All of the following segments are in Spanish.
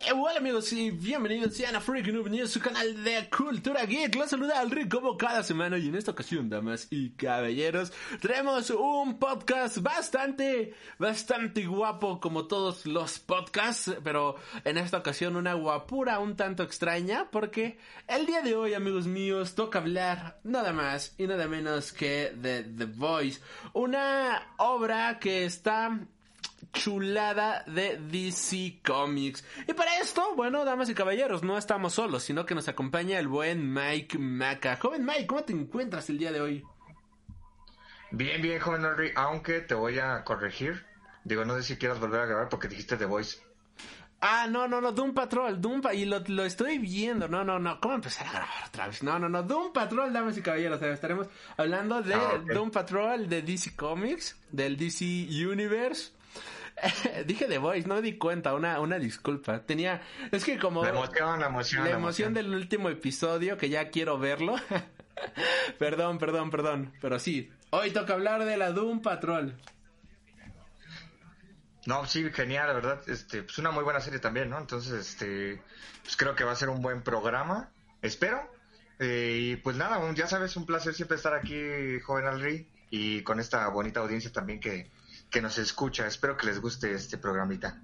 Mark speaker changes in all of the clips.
Speaker 1: Eh, hola amigos y bienvenidos sean a Freak Noob News, su canal de cultura geek. Los saluda al Rick como cada semana y en esta ocasión, damas y caballeros, tenemos un podcast bastante, bastante guapo como todos los podcasts, pero en esta ocasión una guapura un tanto extraña porque el día de hoy, amigos míos, toca hablar nada más y nada menos que de The Voice, una obra que está chulada de DC Comics. Y para esto, bueno, damas y caballeros, no estamos solos, sino que nos acompaña el buen Mike Maca. Joven Mike, ¿cómo te encuentras el día de hoy?
Speaker 2: Bien, bien, joven Henry, aunque te voy a corregir. Digo, no sé si quieras volver a grabar porque dijiste The Voice.
Speaker 1: Ah, no, no, no, Doom Patrol, Doom y lo, lo, estoy viendo, no, no, no, ¿cómo empezar a grabar otra vez? No, no, no, Doom Patrol, damas y caballeros, estaremos hablando de ah, Doom Patrol, de DC Comics, del DC Universe, Dije The Voice, no me di cuenta, una, una disculpa. Tenía, es que como...
Speaker 2: La emoción, la emoción.
Speaker 1: La, emoción, del último episodio, que ya quiero verlo. perdón, perdón, perdón. Pero sí, hoy toca hablar de la Doom Patrol.
Speaker 2: No, sí, genial, la verdad. Este, pues una muy buena serie también, ¿no? Entonces, este, pues creo que va a ser un buen programa. Espero. Eh, y pues nada, ya sabes, un placer siempre estar aquí, joven Alri, y con esta bonita audiencia también que, que nos escucha. Espero que les guste este programita.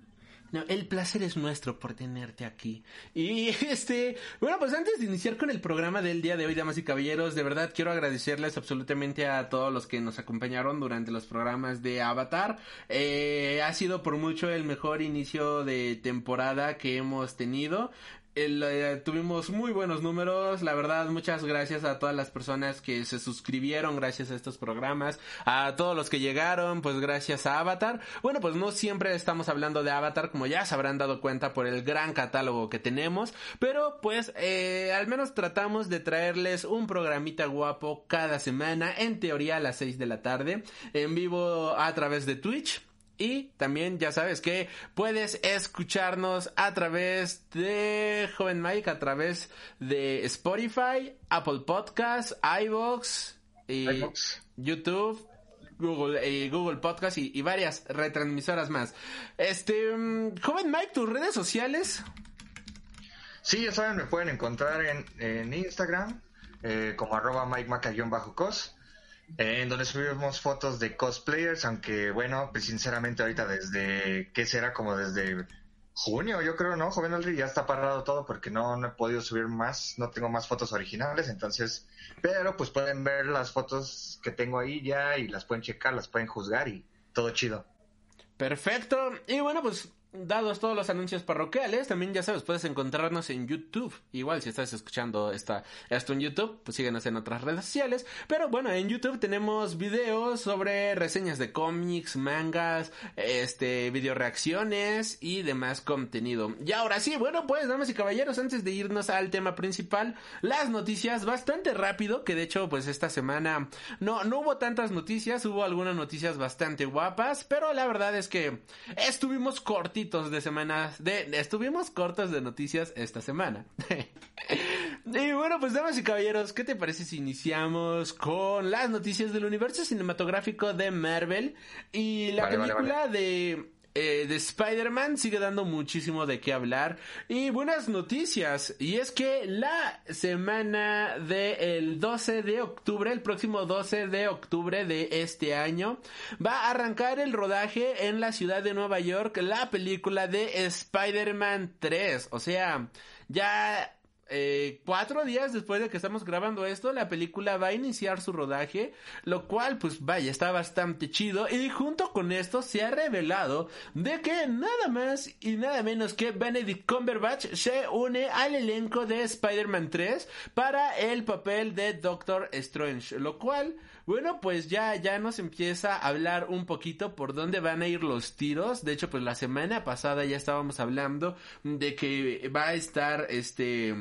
Speaker 1: No, el placer es nuestro por tenerte aquí. Y este, bueno, pues antes de iniciar con el programa del día de hoy, damas y caballeros, de verdad quiero agradecerles absolutamente a todos los que nos acompañaron durante los programas de Avatar. Eh, ha sido por mucho el mejor inicio de temporada que hemos tenido. Eh, tuvimos muy buenos números, la verdad, muchas gracias a todas las personas que se suscribieron gracias a estos programas, a todos los que llegaron, pues gracias a Avatar. Bueno, pues no siempre estamos hablando de Avatar, como ya se habrán dado cuenta por el gran catálogo que tenemos, pero pues eh, al menos tratamos de traerles un programita guapo cada semana, en teoría a las 6 de la tarde, en vivo a través de Twitch. Y también ya sabes que puedes escucharnos a través de Joven Mike, a través de Spotify, Apple Podcasts, iVoox, y YouTube, Google, y Google Podcast y, varias retransmisoras más. Este, mm, Joven Mike, tus redes sociales.
Speaker 2: Sí, ya saben, me pueden encontrar en, Instagram eh, como arroba Mike Maca-cos en donde subimos fotos de cosplayers, aunque bueno, pues sinceramente ahorita desde, ¿qué será? Como desde junio, yo creo, ¿no? Joven Alri, ya está parado todo porque no, no he podido subir más, no tengo más fotos originales, entonces, pero pues pueden ver las fotos que tengo ahí ya y las pueden checar, las pueden juzgar y todo chido.
Speaker 1: Perfecto. Y bueno, pues dados todos los anuncios parroquiales, también ya sabes, puedes encontrarnos en YouTube. Igual si estás escuchando esta, esto en YouTube, pues síguenos en otras redes sociales. Pero bueno, en YouTube tenemos videos sobre reseñas de cómics, mangas, este, video reacciones y demás contenido. Y ahora sí, bueno, pues damas y caballeros, antes de irnos al tema principal, las noticias bastante rápido, que de hecho pues esta semana no, no hubo tantas noticias, hubo algunas noticias bastante guapas, pero la verdad es que estuvimos cortitos de semanas, de, estuvimos cortos de noticias esta semana. y bueno, pues damas y caballeros, ¿qué te parece si iniciamos con las noticias del universo cinematográfico de Marvel y la película de eh, de Spider-Man sigue dando muchísimo de qué hablar y buenas noticias. Y es que la semana del 12 de octubre, el próximo 12 de octubre de este año, va a arrancar el rodaje en la ciudad de Nueva York la película de Spider-Man 3, o sea, ya eh, cuatro días después de que estamos grabando esto, la película va a iniciar su rodaje, lo cual, pues vaya, está bastante chido. Y junto con esto se ha revelado de que nada más y nada menos que Benedict Cumberbatch se une al elenco de Spider-Man 3 para el papel de Doctor Strange, lo cual, bueno, pues ya, ya nos empieza a hablar un poquito por dónde van a ir los tiros. De hecho, pues la semana pasada ya estábamos hablando de que va a estar este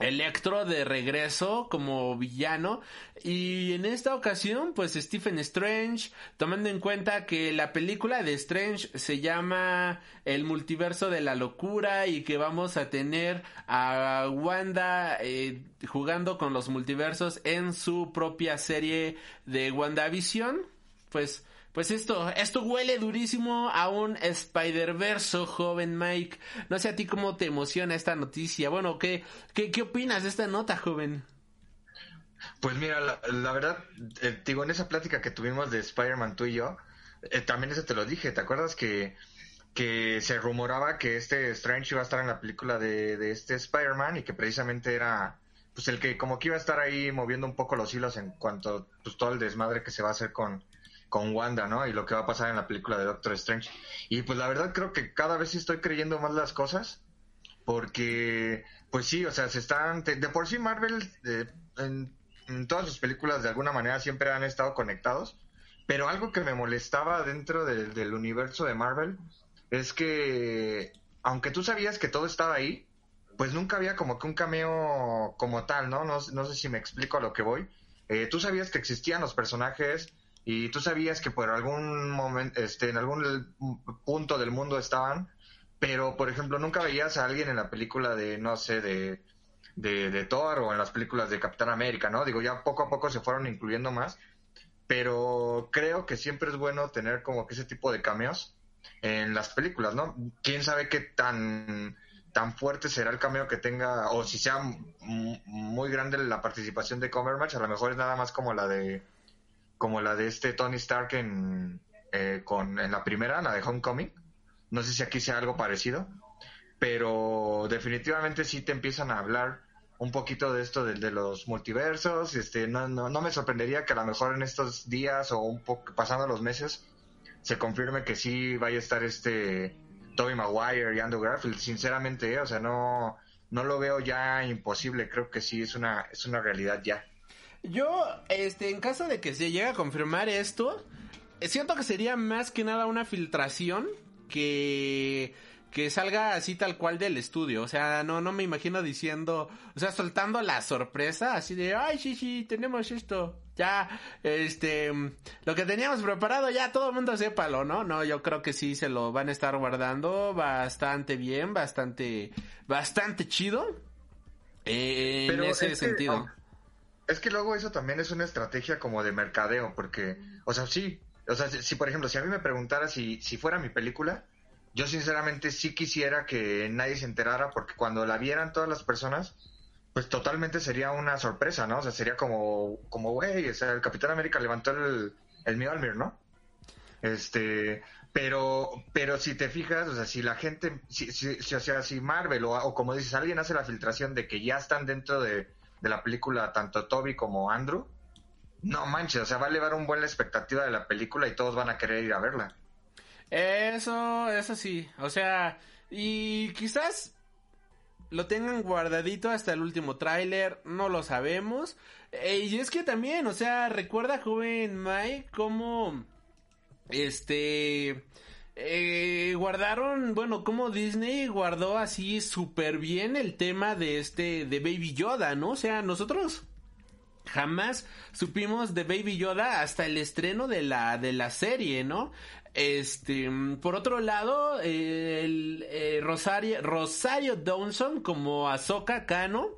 Speaker 1: Electro de regreso como villano. Y en esta ocasión pues Stephen Strange tomando en cuenta que la película de Strange se llama El multiverso de la locura y que vamos a tener a Wanda eh, jugando con los multiversos en su propia serie de WandaVision pues pues esto, esto huele durísimo a un Spider-Verse, joven Mike. No sé a ti cómo te emociona esta noticia. Bueno, ¿qué, qué, qué opinas de esta nota, joven?
Speaker 2: Pues mira, la, verdad, eh, digo, en esa plática que tuvimos de Spider-Man tú y yo, eh, también eso te lo dije, ¿te acuerdas que, que se rumoraba que este Strange iba a estar en la película de, de este Spider-Man y que precisamente era pues el que como que iba a estar ahí moviendo un poco los hilos en cuanto pues todo el desmadre que se va a hacer con, con Wanda, ¿no? Y lo que va a pasar en la película de Doctor Strange. Y pues la verdad creo que cada vez estoy creyendo más las cosas. Porque, pues sí, o sea, se están... De, por sí Marvel, en, todas sus películas de alguna manera siempre han estado conectados. Pero algo que me molestaba dentro del universo de Marvel es que, aunque tú sabías que todo estaba ahí, pues nunca había como que un cameo como tal, ¿no? No, sé si me explico a lo que voy. Eh, tú sabías que existían los personajes, y tú sabías que por algún momento, este, en algún punto del mundo estaban, pero por ejemplo nunca veías a alguien en la película de, no sé, de, de, Thor o en las películas de Capitán América, ¿no? Digo, ya poco a poco se fueron incluyendo más, pero creo que siempre es bueno tener como que ese tipo de cameos en las películas, ¿no? Quién sabe qué tan tan fuerte será el cameo que tenga, o si sea muy grande la participación de Cumberbatch, a lo mejor es nada más como la de como la de este Tony Stark en, eh, con, en la primera, la de Homecoming. No sé si aquí sea algo parecido, pero definitivamente sí te empiezan a hablar un poquito de esto de, de los multiversos. Este, no, no, me sorprendería que a lo mejor en estos días o un poco pasando los meses se confirme que sí vaya a estar este Tobey Maguire y Andrew Garfield. Sinceramente, o sea, no, no lo veo ya imposible. Creo que sí es una, es una realidad ya.
Speaker 1: Yo, este, en caso de que se llegue a confirmar esto, siento que sería más que nada una filtración que que salga así tal cual del estudio, o sea, no no me imagino diciendo, o sea, soltando la sorpresa así de, "Ay, sí, sí, tenemos esto." Ya este lo que teníamos preparado ya todo el mundo sépalo, ¿no? No, yo creo que sí se lo van a estar guardando bastante bien, bastante bastante chido. en ese sentido.
Speaker 2: Es que luego eso también es una estrategia como de mercadeo, porque, o sea, sí, o sea, si, por ejemplo, si a mí me preguntara si, si fuera mi película, yo sinceramente sí quisiera que nadie se enterara, porque cuando la vieran todas las personas, pues totalmente sería una sorpresa, ¿no? O sea, sería como, como, güey, o sea, el Capitán América levantó el, el Mjolnir, ¿no? Este, pero, pero si te fijas, o sea, si la gente, si, si, o sea, si Marvel o, o como dices, alguien hace la filtración de que ya están dentro de, de la película, tanto Toby como Andrew, no manches, o sea, va a elevar un buen la expectativa de la película y todos van a querer ir a verla.
Speaker 1: Eso, eso sí, o sea, y quizás lo tengan guardadito hasta el último tráiler, no lo sabemos. Eh, y es que también, o sea, recuerda joven Mike cómo este eh, guardaron, bueno, como Disney guardó así súper bien el tema de este, de Baby Yoda, ¿no? O sea, nosotros jamás supimos de Baby Yoda hasta el estreno de la, de la serie, ¿no? Este, por otro lado, el, eh, Rosario, Rosario Dawson como Ahsoka Kano,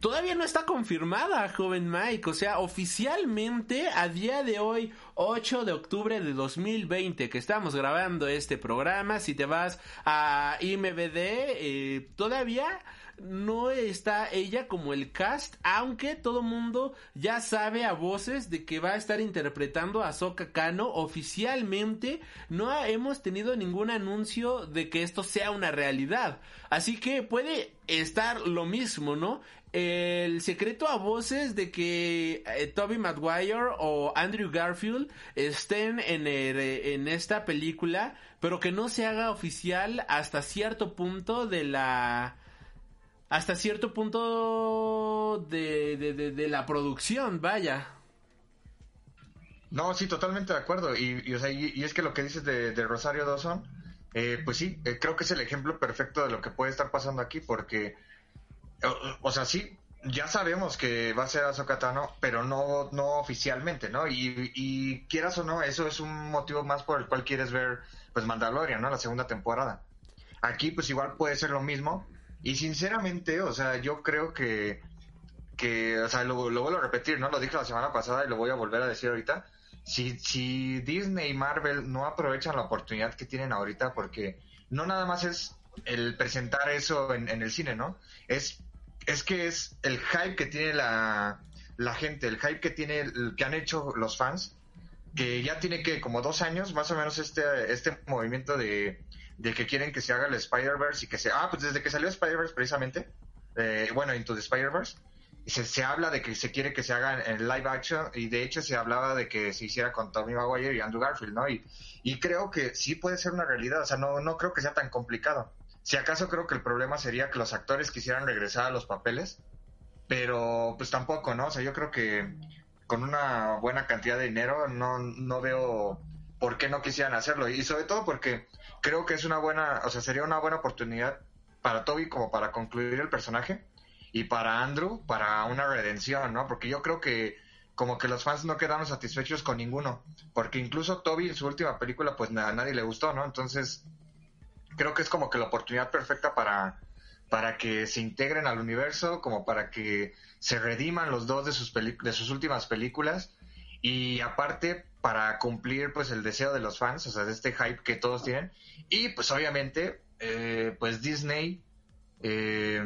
Speaker 1: todavía no está confirmada, joven Mike. O sea, oficialmente a día de hoy, 8 de octubre de 2020 que estamos grabando este programa. Si te vas a IMBD, eh, todavía no está ella como el cast, aunque todo mundo ya sabe a voces de que va a estar interpretando a Soka Kano oficialmente. No hemos tenido ningún anuncio de que esto sea una realidad. Así que puede estar lo mismo, ¿no? El secreto a voces de que eh, Toby Maguire o Andrew Garfield estén en, en esta película, pero que no se haga oficial hasta cierto punto de la hasta cierto punto de, de, la producción, vaya.
Speaker 2: No, sí, totalmente de acuerdo. Y, y, es que lo que dices de, Rosario Dawson, eh, pues sí, eh, creo que es el ejemplo perfecto de lo que puede estar pasando aquí, porque, o, sea, sí, ya sabemos que va a ser Azokatano, pero no, no oficialmente, ¿no? Y, y quieras o no, eso es un motivo más por el cual quieres ver, pues, Mandalorian, ¿no? La segunda temporada. Aquí, pues, igual puede ser lo mismo, y sinceramente, o sea, yo creo que, que o sea, lo, vuelvo a repetir, ¿no? Lo dije la semana pasada y lo voy a volver a decir ahorita. Si, si Disney y Marvel no aprovechan la oportunidad que tienen ahorita, porque no nada más es el presentar eso en el cine, ¿no? Es, es que es el hype que tiene la, la gente, el hype que tiene, que han hecho los fans, que ya tiene que como dos años más o menos este, este movimiento de, de que quieren que se haga el Spider-Verse y que se... Ah, pues desde que salió Spider-Verse precisamente, eh, bueno, Into the Spider-Verse, se, se habla de que se quiere que se haga en, live action y de hecho se hablaba de que se hiciera con Tommy Maguire y Andrew Garfield, ¿no? Y, y creo que sí puede ser una realidad, o sea, no, no creo que sea tan complicado. Si acaso creo que el problema sería que los actores quisieran regresar a los papeles, pero pues tampoco, ¿no? O sea, yo creo que con una buena cantidad de dinero no, no veo por qué no quisieran hacerlo. Y sobre todo porque creo que es una buena, o sea, sería una buena oportunidad para Toby como para concluir el personaje y para Andrew para una redención, ¿no? Porque yo creo que como que los fans no quedaron satisfechos con ninguno, porque incluso Toby en su última película pues a nadie le gustó, ¿no? Entonces creo que es como que la oportunidad perfecta para para que se integren al universo, como para que se rediman los dos de sus de sus últimas películas y aparte para cumplir pues el deseo de los fans, o sea, de este hype que todos tienen y pues obviamente eh, pues Disney eh,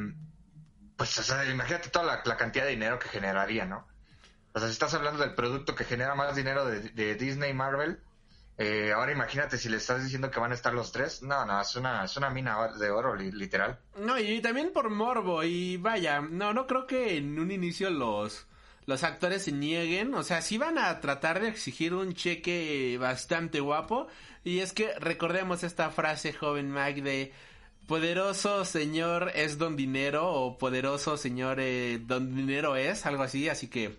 Speaker 2: pues imagínate toda la, cantidad de dinero que generaría, ¿no? O sea, si estás hablando del producto que genera más dinero de, Disney Marvel, eh, ahora imagínate si le estás diciendo que van a estar los tres. No, no, es una, es una mina de oro, literal.
Speaker 1: No, y también por morbo. Y vaya, no, no creo que en un inicio los los actores se nieguen, o sea, sí van a tratar de exigir un cheque bastante guapo, y es que recordemos esta frase joven Mac de poderoso señor es don dinero o poderoso señor eh, don dinero es, algo así, así que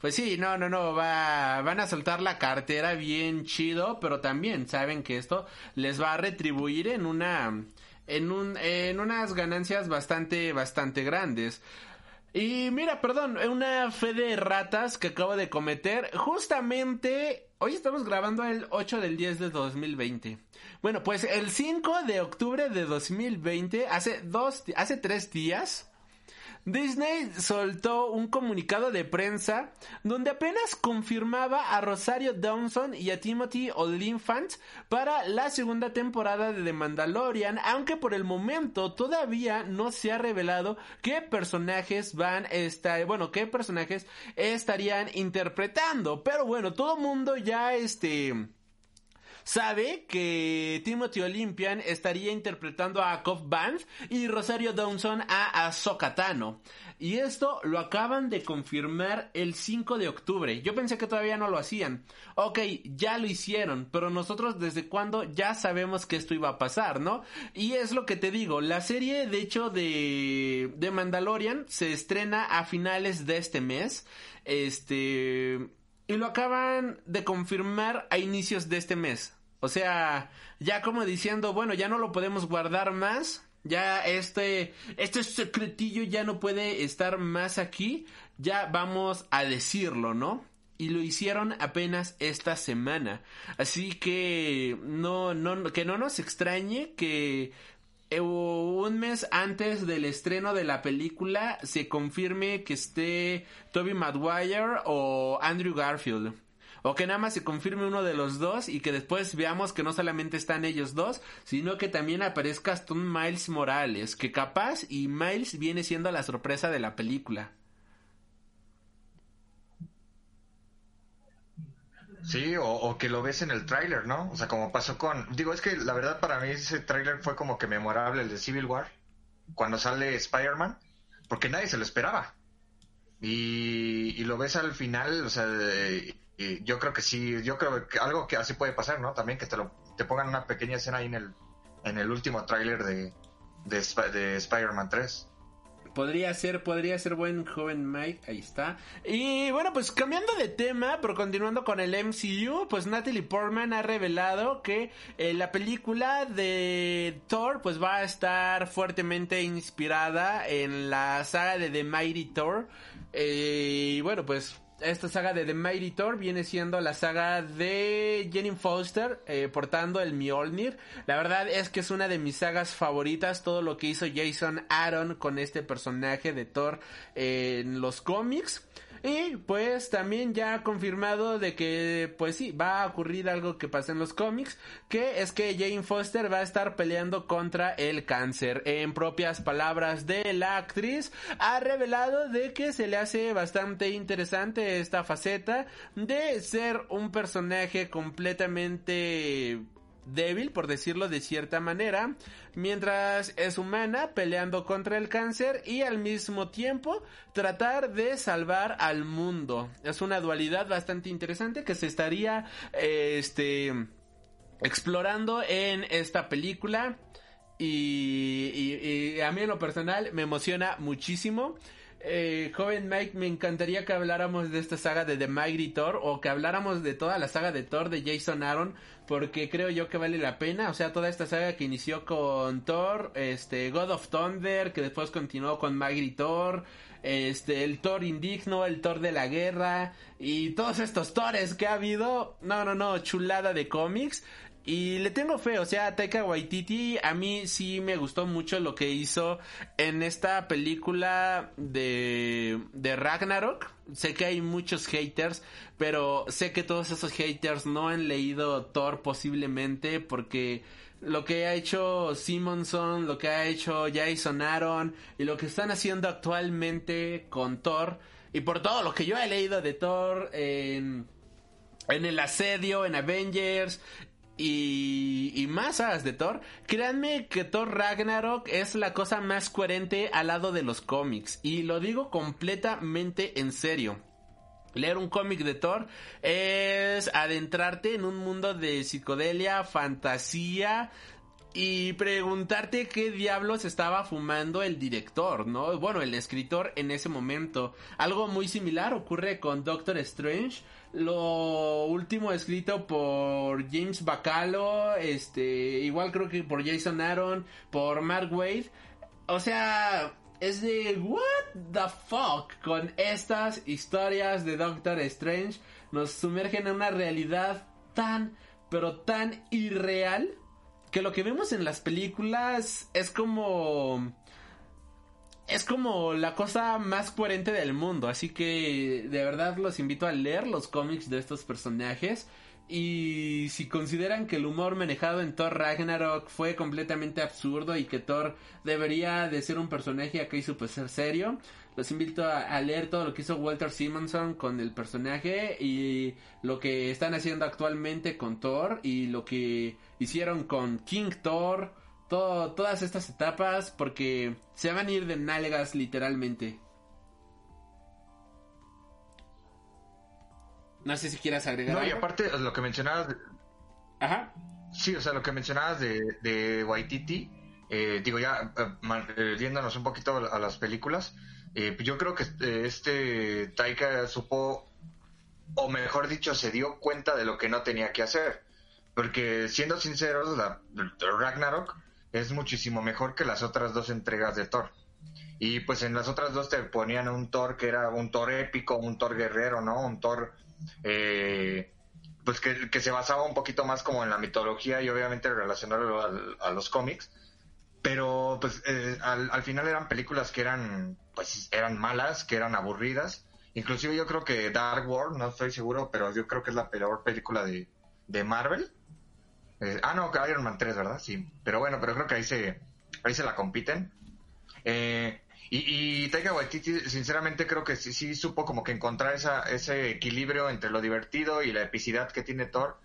Speaker 1: pues sí, no, no, no, va, van a soltar la cartera bien chido, pero también saben que esto les va a retribuir en una en un en unas ganancias bastante bastante grandes. Y mira, perdón, una fe de ratas que acabo de cometer. Justamente, hoy estamos grabando el 8 del 10 de 2020. Bueno, pues el 5 de octubre de 2020, hace dos, hace tres días, Disney soltó un comunicado de prensa donde apenas confirmaba a Rosario Dawson y a Timothy Olyphant para la segunda temporada de The Mandalorian, aunque por el momento todavía no se ha revelado qué personajes van a estar, bueno, qué personajes estarían interpretando, pero bueno, todo mundo ya este sabe que Timothy Olympian estaría interpretando a Cobb Band y Rosario Dawson a Ahsoka Tano. Y esto lo acaban de confirmar el 5 de octubre. Yo pensé que todavía no lo hacían. Ok, ya lo hicieron, pero nosotros desde cuándo ya sabemos que esto iba a pasar, ¿no? Y es lo que te digo, la serie de hecho de, de Mandalorian se estrena a finales de este mes. Este... Y lo acaban de confirmar a inicios de este mes. O sea, ya como diciendo, bueno, ya no lo podemos guardar más. Ya este, este secretillo ya no puede estar más aquí. Ya vamos a decirlo, ¿no? Y lo hicieron apenas esta semana. Así que no, no, que no nos extrañe que eh, un mes antes del estreno de la película se confirme que esté Toby Maguire o Andrew Garfield. O que nada más se confirme uno de los dos y que después veamos que no solamente están ellos dos, sino que también aparezca hasta un Miles Morales, que capaz y Miles viene siendo la sorpresa de la película.
Speaker 2: Sí, o, que lo ves en el tráiler, ¿no? O sea, como pasó con... Digo, es que la verdad para mí ese tráiler fue como que memorable, el de Civil War, cuando sale Spider-Man, porque nadie se lo esperaba. Y, lo ves al final, o sea, yo creo que sí, yo creo que algo que así puede pasar, ¿no? También que te lo te pongan una pequeña escena ahí en el, en el último tráiler de, de, de Spider-Man 3.
Speaker 1: Podría ser, podría ser buen joven Mike, ahí está. Y bueno, pues cambiando de tema, pero continuando con el MCU, pues Natalie Portman ha revelado que eh, la película de Thor pues va a estar fuertemente inspirada en la saga de The Mighty Thor. Eh, y bueno, pues esta saga de The Mighty Thor viene siendo la saga de Jenny Foster eh, portando el Mjolnir. La verdad es que es una de mis sagas favoritas, todo lo que hizo Jason Aaron con este personaje de Thor en los cómics. Y pues también ya ha confirmado de que pues sí, va a ocurrir algo que pasa en los cómics, que es que Jane Foster va a estar peleando contra el cáncer. En propias palabras de la actriz, ha revelado de que se le hace bastante interesante esta faceta de ser un personaje completamente débil, por decirlo de cierta manera, mientras es humana peleando contra el cáncer y al mismo tiempo tratar de salvar al mundo. Es una dualidad bastante interesante que se estaría este explorando en esta película. Y, y, a mí en lo personal me emociona muchísimo. Eh, joven Mike, me encantaría que habláramos de esta saga de The Mighty Thor o que habláramos de toda la saga de Thor de Jason Aaron porque creo yo que vale la pena, o sea, toda esta saga que inició con Thor, este God of Thunder, que después continuó con Mighty Thor, este el Thor indigno, el Thor de la guerra y todos estos Thores que ha habido, no, no, no, chulada de cómics. Y le tengo fe, o sea, Taika Waititi a mí sí me gustó mucho lo que hizo en esta película de, de Ragnarok. Sé que hay muchos haters, pero sé que todos esos haters no han leído Thor posiblemente porque lo que ha hecho Simonson, lo que ha hecho Jason Aaron y lo que están haciendo actualmente con Thor y por todo lo que yo he leído de Thor en en el asedio, en Avengers, y, y más de Thor, créanme que Thor Ragnarok es la cosa más coherente al lado de los cómics. Y lo digo completamente en serio. Leer un cómic de Thor es adentrarte en un mundo de psicodelia, fantasía, y preguntarte qué diablos estaba fumando el director, ¿no? Bueno, el escritor en ese momento. Algo muy similar ocurre con Doctor Strange. Lo último escrito por James Bacalo, este, igual creo que por Jason Aaron, por Mark Wade. O sea, es de what the fuck con estas historias de Doctor Strange nos sumergen en una realidad tan pero tan irreal que lo que vemos en las películas es como es como la cosa más coherente del mundo, así que de verdad los invito a leer los cómics de estos personajes y si consideran que el humor manejado en Thor Ragnarok fue completamente absurdo y que Thor debería de ser un personaje acá super ser serio, los invito a, leer todo lo que hizo Walter Simonson con el personaje y lo que están haciendo actualmente con Thor y lo que hicieron con King Thor, todo, todas estas etapas porque se van a ir de nalgas literalmente. No sé si quieras agregar.
Speaker 2: No, y aparte lo que mencionabas.
Speaker 1: Ajá.
Speaker 2: Sí, o sea, lo que mencionabas de, de Waititi, eh, digo ya, eh, un poquito a las películas, eh, yo creo que eh, este Taika supo, o mejor dicho, se dio cuenta de lo que no tenía que hacer. Porque siendo sinceros, la, Ragnarok es muchísimo mejor que las otras dos entregas de Thor. Y pues en las otras dos te ponían un Thor que era un Thor épico, un Thor guerrero, ¿no? Un Thor eh, pues que, se basaba un poquito más como en la mitología y obviamente relacionado a, los cómics. Pero pues al, al final eran películas que eran pues eran malas, que eran aburridas Inclusive yo creo que Dark World, no estoy seguro, pero yo creo que es la peor película de, de Marvel. Eh, ah, no, Iron Man 3, ¿verdad? Sí. Pero bueno, pero creo que ahí se, ahí se la compiten. Eh, y, y Taika Waititi, sinceramente, creo que sí, sí supo como que encontrar esa, ese equilibrio entre lo divertido y la epicidad que tiene Thor.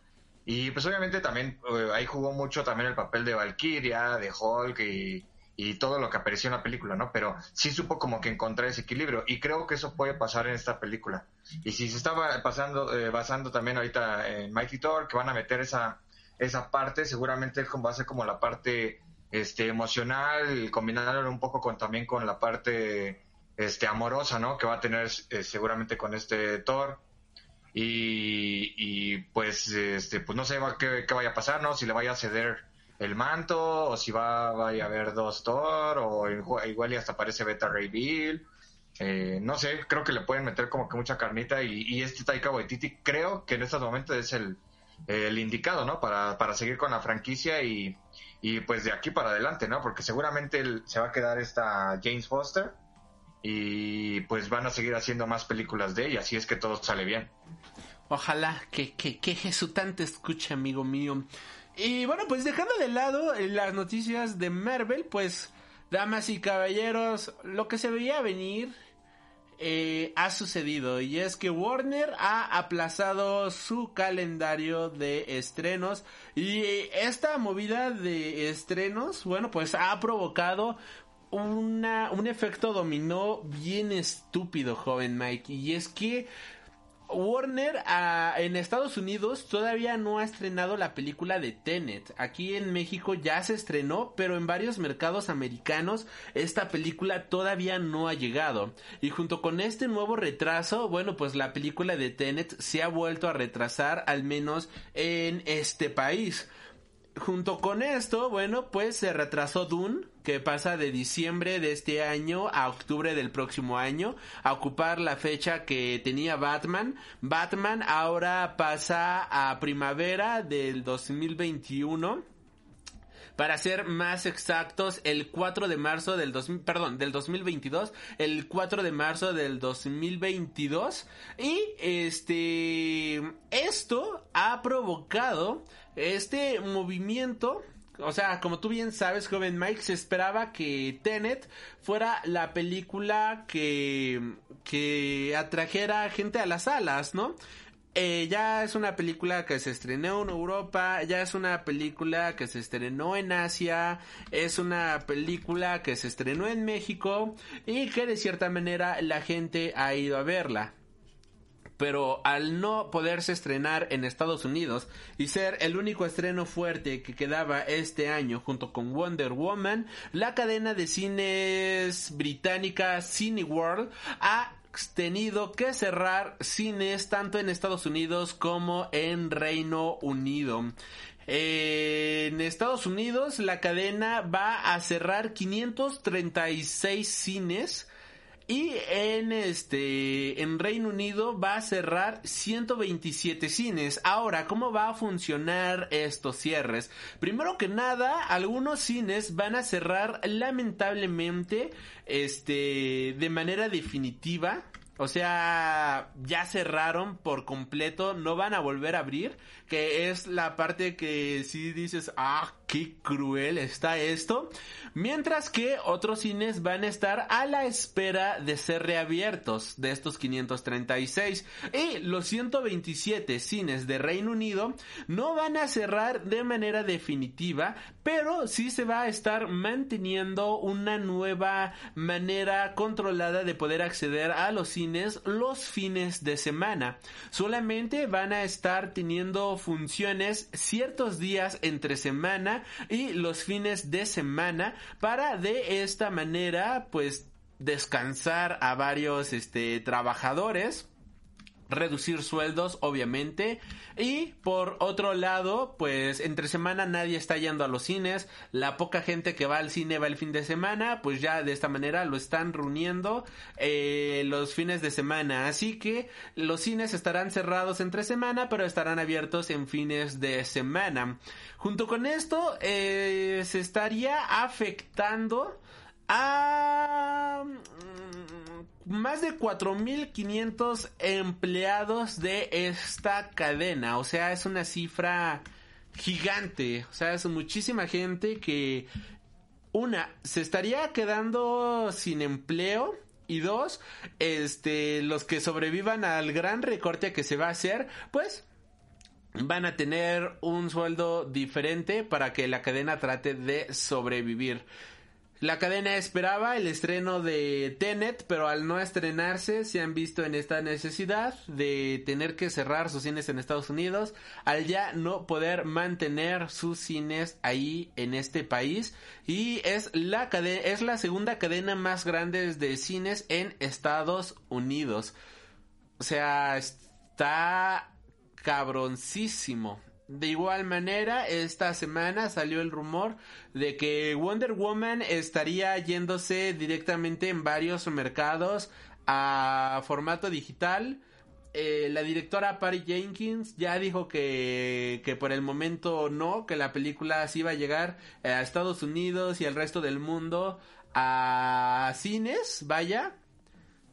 Speaker 2: Y pues obviamente también eh, ahí jugó mucho también el papel de Valkyria, de Hulk y, y todo lo que apareció en la película, ¿no? Pero sí supo como que encontrar ese equilibrio y creo que eso puede pasar en esta película. Y si se estaba pasando, eh, basando también ahorita en Mighty Thor, que van a meter esa, esa parte, seguramente va a ser como la parte este, emocional, combinándolo un poco con también con la parte este, amorosa, ¿no? Que va a tener eh, seguramente con este Thor. Y, y pues, este, pues no sé qué, vaya a pasar, ¿no? Si le vaya a ceder el manto, o si va, va a haber dos Thor, o igual y hasta aparece Beta Ray Bill. Eh, no sé, creo que le pueden meter como que mucha carnita y, este Taika Waititi creo que en estos momentos es el, el indicado, ¿no? Para, para seguir con la franquicia y, y pues de aquí para adelante, ¿no? Porque seguramente se va a quedar esta James Foster y pues van a seguir haciendo más películas de ella, si es que todo sale bien.
Speaker 1: Ojalá que, que, que te escuche, amigo mío. Y bueno, pues dejando de lado las noticias de Marvel, pues, damas y caballeros, lo que se veía venir eh, ha sucedido y es que Warner ha aplazado su calendario de estrenos y esta movida de estrenos, bueno, pues ha provocado una, un efecto dominó bien estúpido, joven Mike, y es que Warner ah, en Estados Unidos todavía no ha estrenado la película de Tenet. Aquí en México ya se estrenó, pero en varios mercados americanos esta película todavía no ha llegado. Y junto con este nuevo retraso, bueno, pues la película de Tenet se ha vuelto a retrasar al menos en este país junto con esto, bueno, pues se retrasó Dune, que pasa de diciembre de este año a octubre del próximo año, a ocupar la fecha que tenía Batman. Batman ahora pasa a primavera del 2021 para ser más exactos, el 4 de marzo del perdón, del 2022, el 4 de marzo del 2022 y este esto ha provocado este movimiento o sea, como tú bien sabes, joven Mike, se esperaba que Tenet fuera la película que, que atrajera gente a las salas, ¿no? Eh, ya es una película que se estrenó en Europa, ya es una película que se estrenó en Asia, es una película que se estrenó en México y que de cierta manera la gente ha ido a verla pero al no poderse estrenar en Estados Unidos y ser el único estreno fuerte que quedaba este año junto con Wonder Woman, la cadena de cines británica Cineworld ha tenido que cerrar cines tanto en Estados Unidos como en Reino Unido. En Estados Unidos la cadena va a cerrar 536 cines y en este, en Reino Unido va a cerrar 127 cines. Ahora, ¿cómo va a funcionar estos cierres? Primero que nada, algunos cines van a cerrar lamentablemente, este, de manera definitiva. O sea, ya cerraron por completo, no van a volver a abrir, que es la parte que si dices, ah, qué cruel está esto. Mientras que otros cines van a estar a la espera de ser reabiertos de estos 536. Y los 127 cines de Reino Unido no van a cerrar de manera definitiva, pero sí se va a estar manteniendo una nueva manera controlada de poder acceder a los cines los fines de semana. Solamente van a estar teniendo funciones ciertos días entre semana y los fines de semana para de esta manera pues descansar a varios este trabajadores reducir sueldos, obviamente. Y por otro lado, pues entre semana nadie está yendo a los cines. La poca gente que va al cine va el fin de semana, pues ya de esta manera lo están reuniendo eh, los fines de semana. Así que los cines estarán cerrados entre semana, pero estarán abiertos en fines de semana. Junto con esto, eh, se estaría afectando a más de 4.500 empleados de esta cadena. O sea, es una cifra gigante. O sea, es muchísima gente que, una, se estaría quedando sin empleo. Y dos, este, los que sobrevivan al gran recorte que se va a hacer, pues van a tener un sueldo diferente para que la cadena trate de sobrevivir. La cadena esperaba el estreno de Tenet, pero al no estrenarse se han visto en esta necesidad de tener que cerrar sus cines en Estados Unidos, al ya no poder mantener sus cines ahí en este país y es la cadena, es la segunda cadena más grande de cines en Estados Unidos. O sea, está cabroncísimo. De igual manera, esta semana salió el rumor de que Wonder Woman estaría yéndose directamente en varios mercados a formato digital. Eh, la directora Patty Jenkins ya dijo que, que por el momento no, que la película sí iba a llegar a Estados Unidos y al resto del mundo a cines, vaya,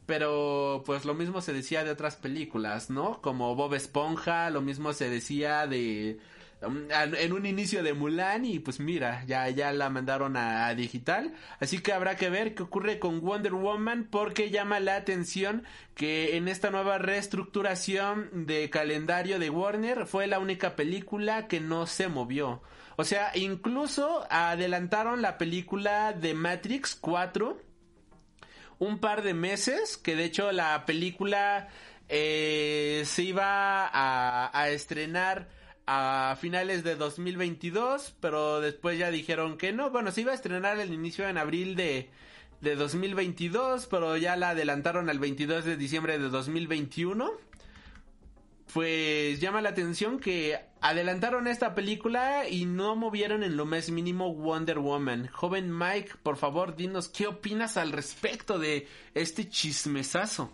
Speaker 1: pero pues lo mismo se decía de otras películas, ¿no? Como Bob Esponja, lo mismo se decía de um, en un inicio de Mulan y pues mira, ya ya la mandaron a, digital, así que habrá que ver qué ocurre con Wonder Woman porque llama la atención que en esta nueva reestructuración de calendario de Warner fue la única película que no se movió. O sea, incluso adelantaron la película de Matrix 4 un par de meses, que de hecho la película eh, se iba a, estrenar a finales de 2022, pero después ya dijeron que no, bueno, se iba a estrenar el inicio en abril de, de 2022, pero ya la adelantaron al 22 de diciembre de 2021 pues llama la atención que adelantaron esta película y no movieron en lo más mínimo Wonder Woman. Joven Mike, por favor, dinos qué opinas al respecto de este chismesazo.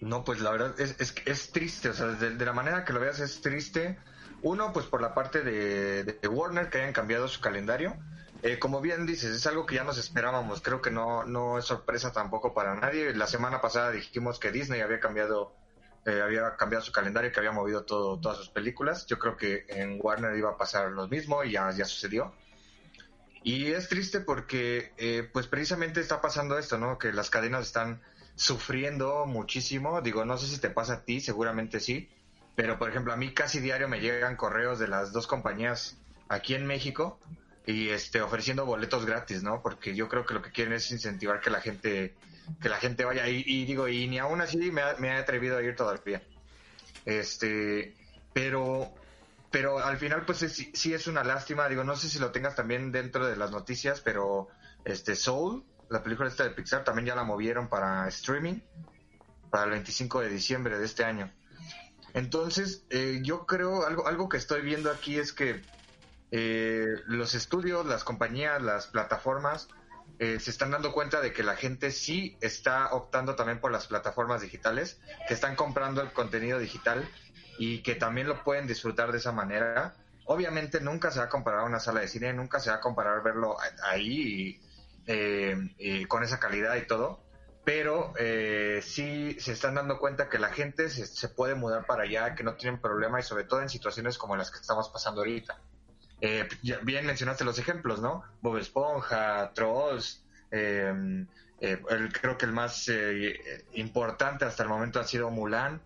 Speaker 2: No, pues la verdad es, es, es triste, o sea, de, la manera que lo veas es triste. Uno, pues por la parte de, de Warner que hayan cambiado su calendario eh, como bien dices, es algo que ya nos esperábamos. Creo que no, no es sorpresa tampoco para nadie. La semana pasada dijimos que Disney había cambiado, eh, había cambiado su calendario, que había movido todo, todas sus películas. Yo creo que en Warner iba a pasar lo mismo y ya, ya sucedió. Y es triste porque, eh, pues precisamente está pasando esto, ¿no? Que las cadenas están sufriendo muchísimo. Digo, no sé si te pasa a ti, seguramente sí. Pero, por ejemplo, a mí casi diario me llegan correos de las dos compañías aquí en México y este ofreciendo boletos gratis, ¿no? Porque yo creo que lo que quieren es incentivar que la gente que la gente vaya y, y digo y ni aún así me, me he atrevido a ir todavía. Este, pero pero al final pues sí, es una lástima, digo, no sé si lo tengas también dentro de las noticias, pero este Soul, la película esta de Pixar también ya la movieron para streaming para el 25 de diciembre de este año. Entonces, eh, yo creo, algo, algo que estoy viendo aquí es que eh, los estudios, las compañías, las plataformas eh, se están dando cuenta de que la gente sí está optando también por las plataformas digitales, que están comprando el contenido digital y que también lo pueden disfrutar de esa manera. Obviamente nunca se va a comparar a una sala de cine, nunca se va a comparar verlo ahí eh, con esa calidad y todo, pero eh, sí se están dando cuenta que la gente se, se, puede mudar para allá, que no tienen problema y sobre todo en situaciones como las que estamos pasando ahorita. Eh, bien mencionaste los ejemplos, ¿no? Bob Esponja, Trolls, em, eh, creo que el más eh, importante hasta el momento ha sido Mulan.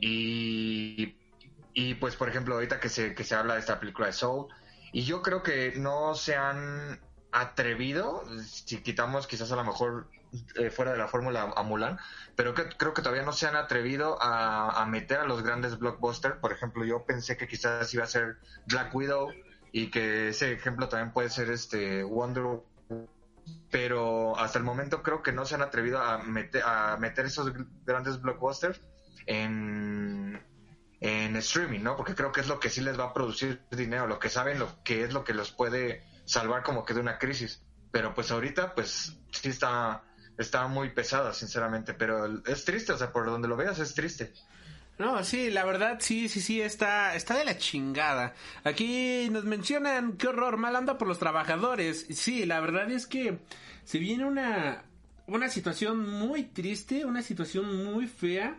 Speaker 2: Y, y pues, por ejemplo, ahorita que se, que se habla de esta película de Soul, y yo creo que no se han atrevido, si quitamos quizás a lo mejor fuera de la fórmula a Mulan, pero creo que todavía no se han atrevido a, a, meter a los grandes blockbusters. Por ejemplo, yo pensé que quizás iba a ser Black Widow y que ese ejemplo también puede ser este Wonder pero hasta el momento creo que no se han atrevido a meter, a meter esos grandes blockbusters en, en streaming, ¿no? Porque creo que es lo que sí les va a producir dinero, lo que saben lo que es lo que los puede salvar como que de una crisis. Pero pues ahorita pues sí está, está muy pesada, sinceramente, pero es triste, o sea, por donde lo veas es triste.
Speaker 1: No, sí, la verdad, sí, sí, sí, está, está de la chingada. Aquí nos mencionan, qué horror, mal anda por los trabajadores. Sí, la verdad es que se viene una, una situación muy triste, una situación muy fea.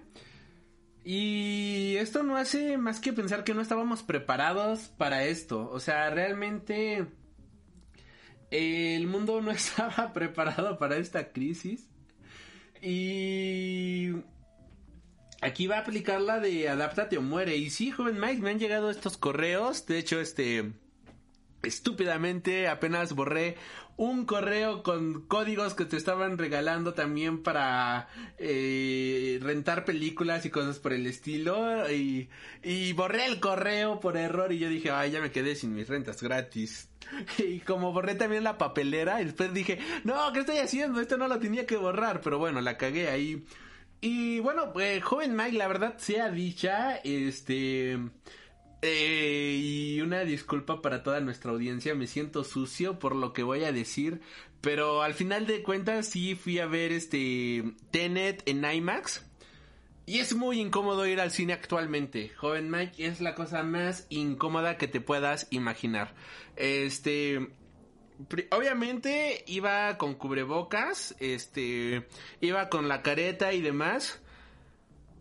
Speaker 1: Y esto no hace más que pensar que no estábamos preparados para esto. O sea, realmente el mundo no estaba preparado para esta crisis. Y aquí va a aplicar la de adáptate o muere. Y sí, joven Mike, me han llegado estos correos. De hecho, este estúpidamente apenas borré un correo con códigos que te estaban regalando también para eh, rentar películas y cosas por el estilo. Y, y borré el correo por error y yo dije ay ya me quedé sin mis rentas gratis y como borré también la papelera después dije no qué estoy haciendo esto no lo tenía que borrar pero bueno la cagué ahí y bueno, pues, joven Mike, la verdad sea dicha, este... Eh, y una disculpa para toda nuestra audiencia, me siento sucio por lo que voy a decir, pero al final de cuentas sí fui a ver este Tenet en IMAX. Y es muy incómodo ir al cine actualmente. Joven Mike, es la cosa más incómoda que te puedas imaginar. Este, obviamente iba con cubrebocas, este, iba con la careta y demás.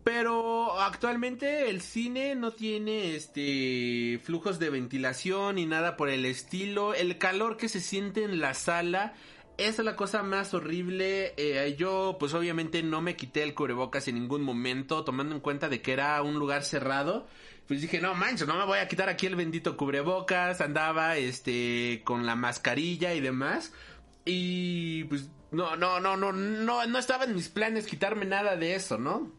Speaker 1: Pero actualmente el cine no tiene este flujos de ventilación ni nada por el estilo. El calor que se siente en la sala es la cosa más horrible. Eh, yo pues obviamente no me quité el cubrebocas en ningún momento, tomando en cuenta de que era un lugar cerrado. Pues dije, no manches, no me voy a quitar aquí el bendito cubrebocas. Andaba este con la mascarilla y demás. Y pues no, no, no, no, no, no estaba en mis planes quitarme nada de eso, ¿no?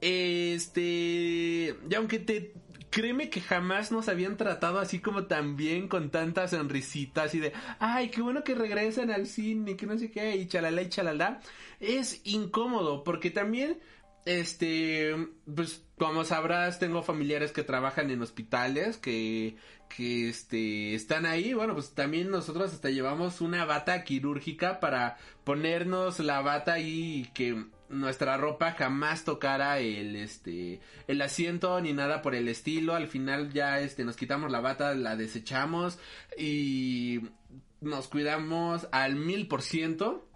Speaker 1: Este. Y aunque te. Créeme que jamás nos habían tratado así como tan bien con tantas sonrisitas y de, ay, qué bueno que regresen al cine, que no sé qué, y chalala y chalala. Es incómodo porque también, este, pues como sabrás, tengo familiares que trabajan en hospitales, que, que este, están ahí. Bueno, pues también nosotros hasta llevamos una bata quirúrgica para ponernos la bata y que nuestra ropa jamás tocara el este el asiento ni nada por el estilo al final ya este nos quitamos la bata la desechamos y nos cuidamos al mil por ciento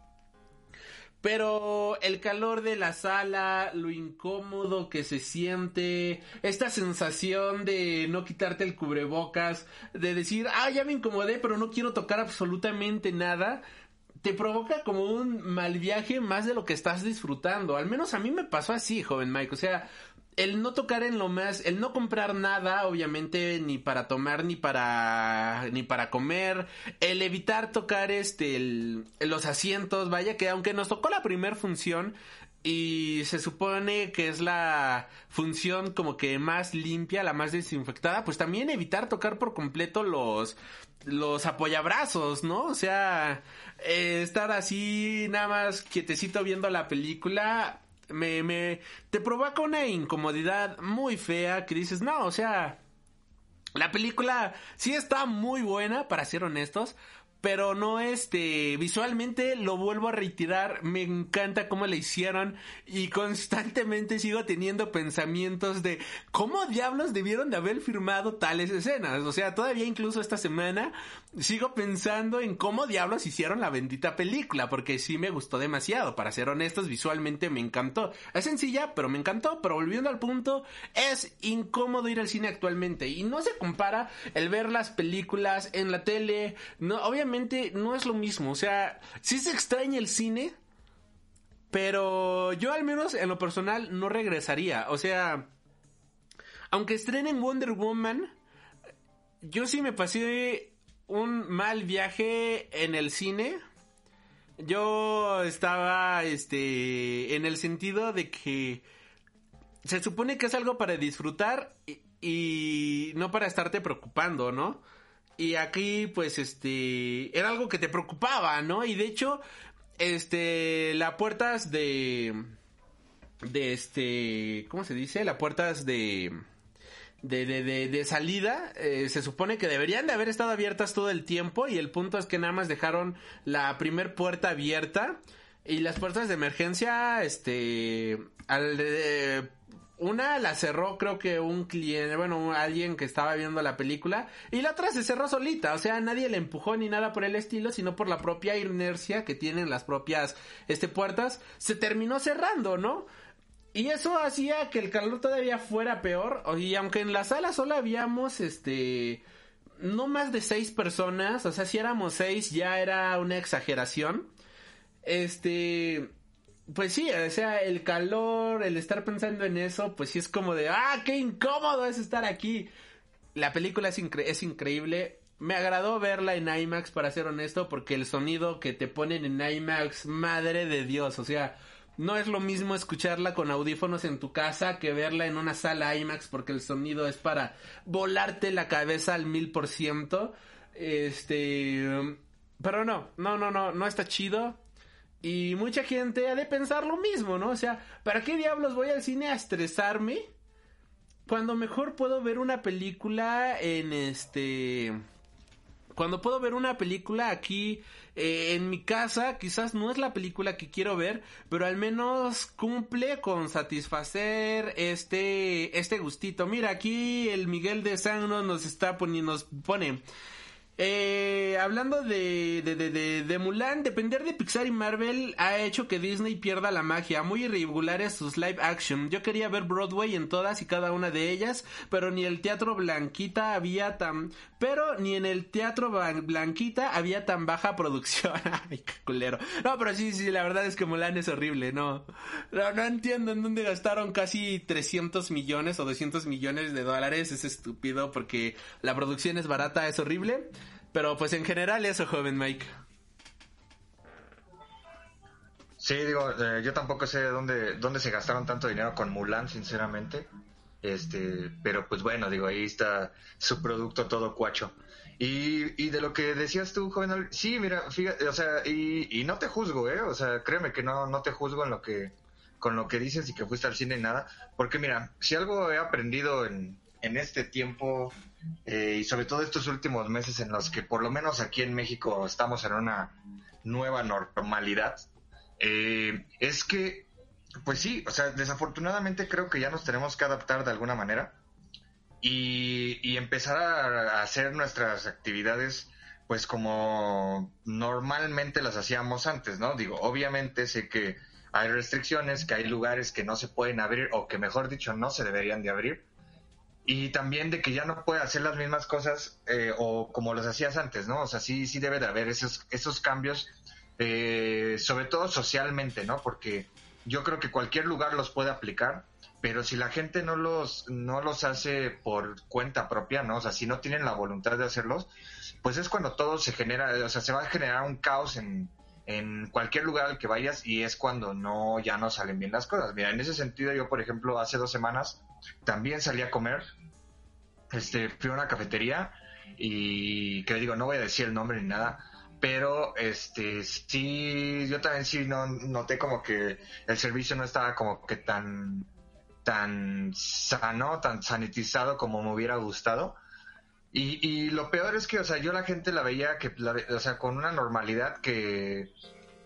Speaker 1: pero el calor de la sala, lo incómodo que se siente, esta sensación de no quitarte el cubrebocas, de decir, ah, ya me incomodé, pero no quiero tocar absolutamente nada, te provoca como un mal viaje más de lo que estás disfrutando. Al menos a mí me pasó así, joven Mike. O sea, el no tocar en lo más, el no comprar nada, obviamente, ni para tomar, ni para, ni para comer, el evitar tocar este, los asientos, vaya que aunque nos tocó la primera función, y se supone que es la función como que más limpia, la más desinfectada, pues también evitar tocar por completo los los apoyabrazos, ¿no? O sea, eh, estar así nada más quietecito viendo la película me me te provoca una incomodidad muy fea que dices, "No, o sea, la película sí está muy buena, para ser honestos, pero no este visualmente lo vuelvo a reiterar me encanta cómo le hicieron y constantemente sigo teniendo pensamientos de cómo diablos debieron de haber firmado tales escenas. O sea todavía incluso esta semana sigo pensando en cómo diablos hicieron la bendita película porque sí me gustó demasiado. Para ser honestos visualmente me encantó. Es sencilla pero me encantó. Pero volviendo al punto es incómodo ir al cine actualmente y no se compara el ver las películas en la tele. No obviamente no es lo mismo. O sea, sí se extraña el cine, pero yo al menos en lo personal no regresaría. O sea, aunque estrenen Wonder Woman, yo sí me pasé un mal viaje en el cine. Yo estaba, este, en el sentido de que se supone que es algo para disfrutar y, y no para estarte preocupando, ¿no? Y aquí, pues, este, era algo que te preocupaba, ¿no? Y de hecho, este, las puertas de, de este, ¿cómo se dice? Las puertas de, de, de, de, salida, eh, se supone que deberían de haber estado abiertas todo el tiempo y el punto es que nada más dejaron la primer puerta abierta y las puertas de emergencia, este, al, una la cerró creo que un cliente, bueno, alguien que estaba viendo la película y la otra se cerró solita, o sea, nadie le empujó ni nada por el estilo, sino por la propia inercia que tienen las propias este puertas, se terminó cerrando, ¿no? Y eso hacía que el calor todavía fuera peor, y aunque en la sala solo habíamos este no más de seis personas, o sea, si éramos seis ya era una exageración. Este pues sí, o sea, el calor, el estar pensando en eso, pues sí es como de, ah, qué incómodo es estar aquí. La película es, es increíble. Me agradó verla en IMAX, para ser honesto, porque el sonido que te ponen en IMAX, madre de Dios, o sea, no es lo mismo escucharla con audífonos en tu casa que verla en una sala IMAX, porque el sonido es para volarte la cabeza al mil por ciento. Este, pero no, no, no, no, no está chido. Y mucha gente ha de pensar lo mismo, ¿no? O sea, ¿para qué diablos voy al cine a estresarme? Cuando mejor puedo ver una película en este... Cuando puedo ver una película aquí eh, en mi casa, quizás no es la película que quiero ver, pero al menos cumple con satisfacer este, este gustito. Mira, aquí el Miguel de Sangro nos está poniendo, eh, hablando de, de, de, de, Mulan, depender de Pixar y Marvel ha hecho que Disney pierda la magia. Muy irregulares sus live action. Yo quería ver Broadway en todas y cada una de ellas, pero ni el teatro Blanquita había tan, pero ni en el teatro Blanquita había tan baja producción. Ay, qué culero. No, pero sí, sí, la verdad es que Mulan es horrible, no. No, no entiendo en dónde gastaron casi 300 millones o 200 millones de dólares. Es estúpido porque la producción es barata, es horrible. Pero pues en general eso, joven Mike.
Speaker 2: Sí, digo, eh, yo tampoco sé dónde, dónde se gastaron tanto dinero con Mulan, sinceramente. Este, pero pues bueno, digo, ahí está su producto todo cuacho. Y, y de lo que decías tú, joven, sí, mira, fíjate, o sea, y, y no te juzgo, ¿eh? O sea, créeme que no, no te juzgo en lo que, con lo que dices y que fuiste al cine y nada. Porque mira, si algo he aprendido en, en este tiempo eh, y sobre todo estos últimos meses en los que por lo menos aquí en México estamos en una nueva normalidad, eh, es que, pues sí, o sea, desafortunadamente creo que ya nos tenemos que adaptar de alguna manera y, y empezar a, hacer nuestras actividades pues como normalmente las hacíamos antes, ¿no? Digo, obviamente sé que hay restricciones, que hay lugares que no se pueden abrir o que mejor dicho no se deberían de abrir, y también de que ya no puede hacer las mismas cosas eh, o como las hacías antes, ¿no? O sea, sí, sí debe de haber esos, esos cambios, eh, sobre todo socialmente, ¿no? Porque yo creo que cualquier lugar los puede aplicar, pero si la gente no los, no los hace por cuenta propia, ¿no? O sea, si no tienen la voluntad de hacerlos, pues es cuando todo se genera, o sea, se va a generar un caos en, en cualquier lugar al que vayas y es cuando no, ya no salen bien las cosas. Mira, en ese sentido yo, por ejemplo, hace dos semanas también salí a comer, este, fui a una cafetería y que digo, no voy a decir el nombre ni nada, pero este sí, yo también sí no noté como que el servicio no estaba como que tan tan sano, tan sanitizado como me hubiera gustado. Y, y lo peor es que, o sea, yo la gente la veía que, o sea, con una normalidad que,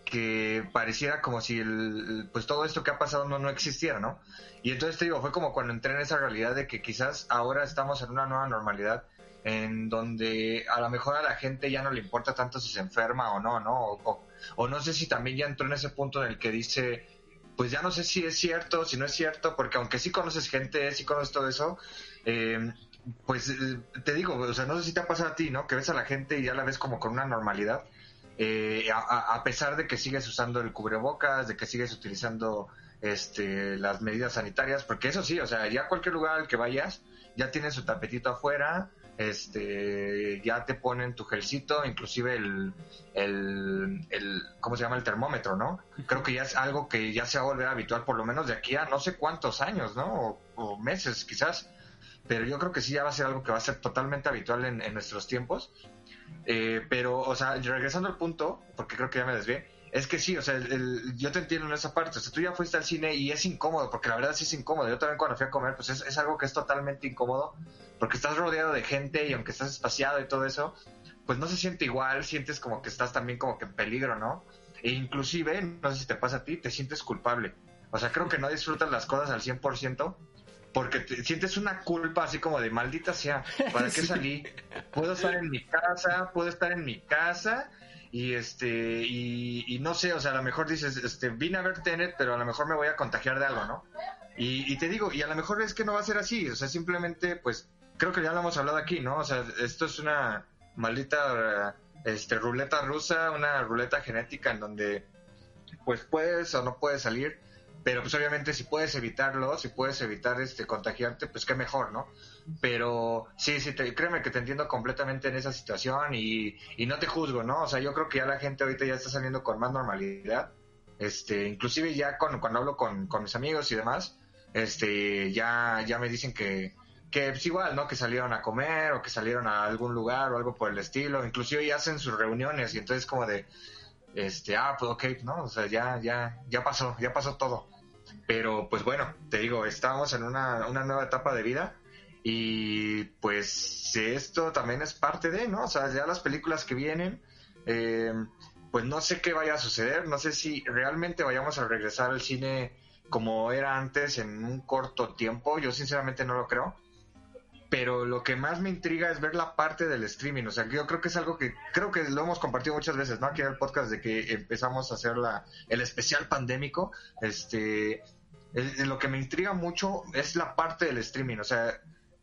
Speaker 2: que pareciera como si el, pues todo esto que ha pasado no, no existiera, ¿no? Y entonces te digo, fue como cuando entré en esa realidad de que quizás ahora estamos en una nueva normalidad en donde a lo mejor a la gente ya no le importa tanto si se enferma o no, ¿no? O, no sé si también ya entró en ese punto en el que dice, pues ya no sé si es cierto, si no es cierto, porque aunque sí conoces gente, sí conoces todo eso, eh, pues eh, te digo, o sea, no sé si te ha pasado a ti, ¿no? Que ves a la gente y ya la ves como con una normalidad eh, a, pesar de que sigues usando el cubrebocas, de que sigues utilizando este, las medidas sanitarias, porque eso sí, o sea, ya cualquier lugar al que vayas, ya tienes su tapetito afuera, este, ya te ponen tu gelcito, inclusive el, el, el, ¿cómo se llama? El termómetro, ¿no? Creo que ya es algo que ya se va a volver habitual, por lo menos de aquí a no sé cuántos años, ¿no? O, meses quizás, pero yo creo que sí ya va a ser algo que va a ser totalmente habitual en, en nuestros tiempos eh, pero, o sea, regresando al punto, porque creo que ya me desvié, es que sí, o sea, yo te entiendo en esa parte. O sea, tú ya fuiste al cine y es incómodo, porque la verdad sí es incómodo. Yo también cuando fui a comer, pues es, algo que es totalmente incómodo, porque estás rodeado de gente y aunque estás espaciado y todo eso, pues no se siente igual, sientes como que estás también como que en peligro, ¿no? E inclusive, no sé si te pasa a ti, te sientes culpable. O sea, creo que no disfrutas las cosas al 100%, porque te, sientes una culpa así como de maldita sea, ¿para qué salí? Puedo estar en mi casa, puedo estar en mi casa y este y, no sé, o sea, a lo mejor dices, este, vine a ver Tenet, pero a lo mejor me voy a contagiar de algo, ¿no? Y, y te digo, y a lo mejor es que no va a ser así, o sea, simplemente, pues, creo que ya lo hemos hablado aquí, ¿no? O sea, esto es una maldita este, ruleta rusa, una ruleta genética en donde, pues, puedes o no puedes salir, pero pues obviamente si puedes evitarlo, si puedes evitar este contagiarte, pues qué mejor, ¿no? Pero sí, sí, te, créeme que te entiendo completamente en esa situación y, y no te juzgo, ¿no? O sea, yo creo que ya la gente ahorita ya está saliendo con más normalidad. Este, inclusive ya cuando hablo con, con mis amigos y demás, este, ya, ya me dicen que, que pues igual, ¿no? Que salieron a comer o que salieron a algún lugar o algo por el estilo. Inclusive ya hacen sus reuniones y entonces como de, este, ah, pues ok, ¿no? O sea, ya, ya, ya pasó, ya pasó todo. Pero pues bueno, te digo, estamos en una, una nueva etapa de vida y pues esto también es parte de, ¿no? O sea, ya las películas que vienen, eh, pues no sé qué vaya a suceder, no sé si realmente vayamos a regresar al cine como era antes en un corto tiempo, yo sinceramente no lo creo pero lo que más me intriga es ver la parte del streaming. O sea, yo creo que es algo que creo que lo hemos compartido muchas veces, ¿no? Aquí en el podcast de que empezamos a hacer la, el especial pandémico. Este, lo que me intriga mucho es la parte del streaming. O sea,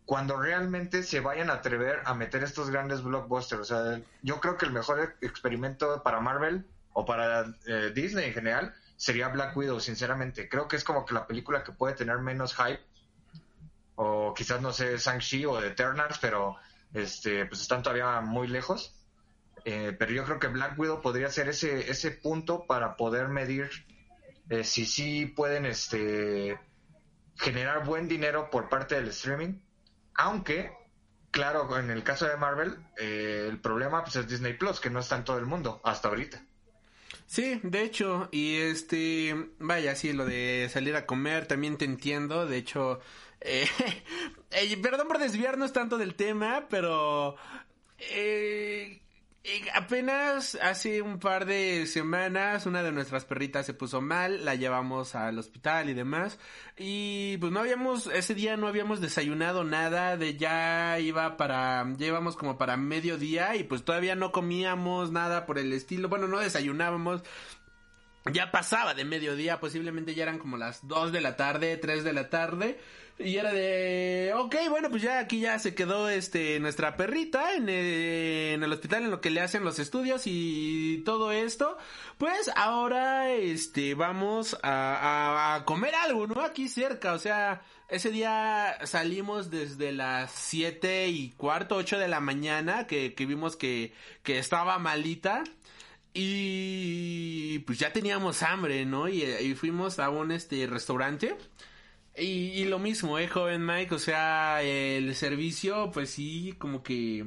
Speaker 2: cuando realmente se vayan a atrever a meter estos grandes blockbusters. O sea, yo creo que el mejor experimento para Marvel o para eh, Disney en general sería Black Widow, sinceramente. Creo que es como que la película que puede tener menos hype o quizás no sé Shang-Chi o Eternals, pero este pues están todavía muy lejos. Eh, pero yo creo que Black Widow podría ser ese ese punto para poder medir eh, si sí pueden este generar buen dinero por parte del streaming, aunque claro en el caso de Marvel eh, el problema pues es Disney Plus que no está en todo el mundo hasta ahorita.
Speaker 1: Sí, de hecho, y este, vaya, sí, lo de salir a comer también te entiendo, de hecho, eh, eh, perdón por desviarnos tanto del tema, pero eh, apenas hace un par de semanas una de nuestras perritas se puso mal, la llevamos al hospital y demás. Y pues no habíamos, ese día no habíamos desayunado nada, de ya iba para, ya íbamos como para mediodía y pues todavía no comíamos nada por el estilo. Bueno, no desayunábamos ya pasaba de mediodía, posiblemente ya eran como las 2 de la tarde, 3 de la tarde. Y era de, ok, bueno, pues ya aquí ya se quedó este nuestra perrita en, en el hospital en lo que le hacen los estudios y todo esto. Pues ahora este vamos a, a, comer algo, ¿no? Aquí cerca, o sea, ese día salimos desde las 7 y cuarto, 8 de la mañana que, que vimos que, que estaba malita. Y pues ya teníamos hambre, ¿no? Y, y fuimos a un este restaurante y, lo mismo, eh, joven Mike, o sea, el servicio, pues sí, como que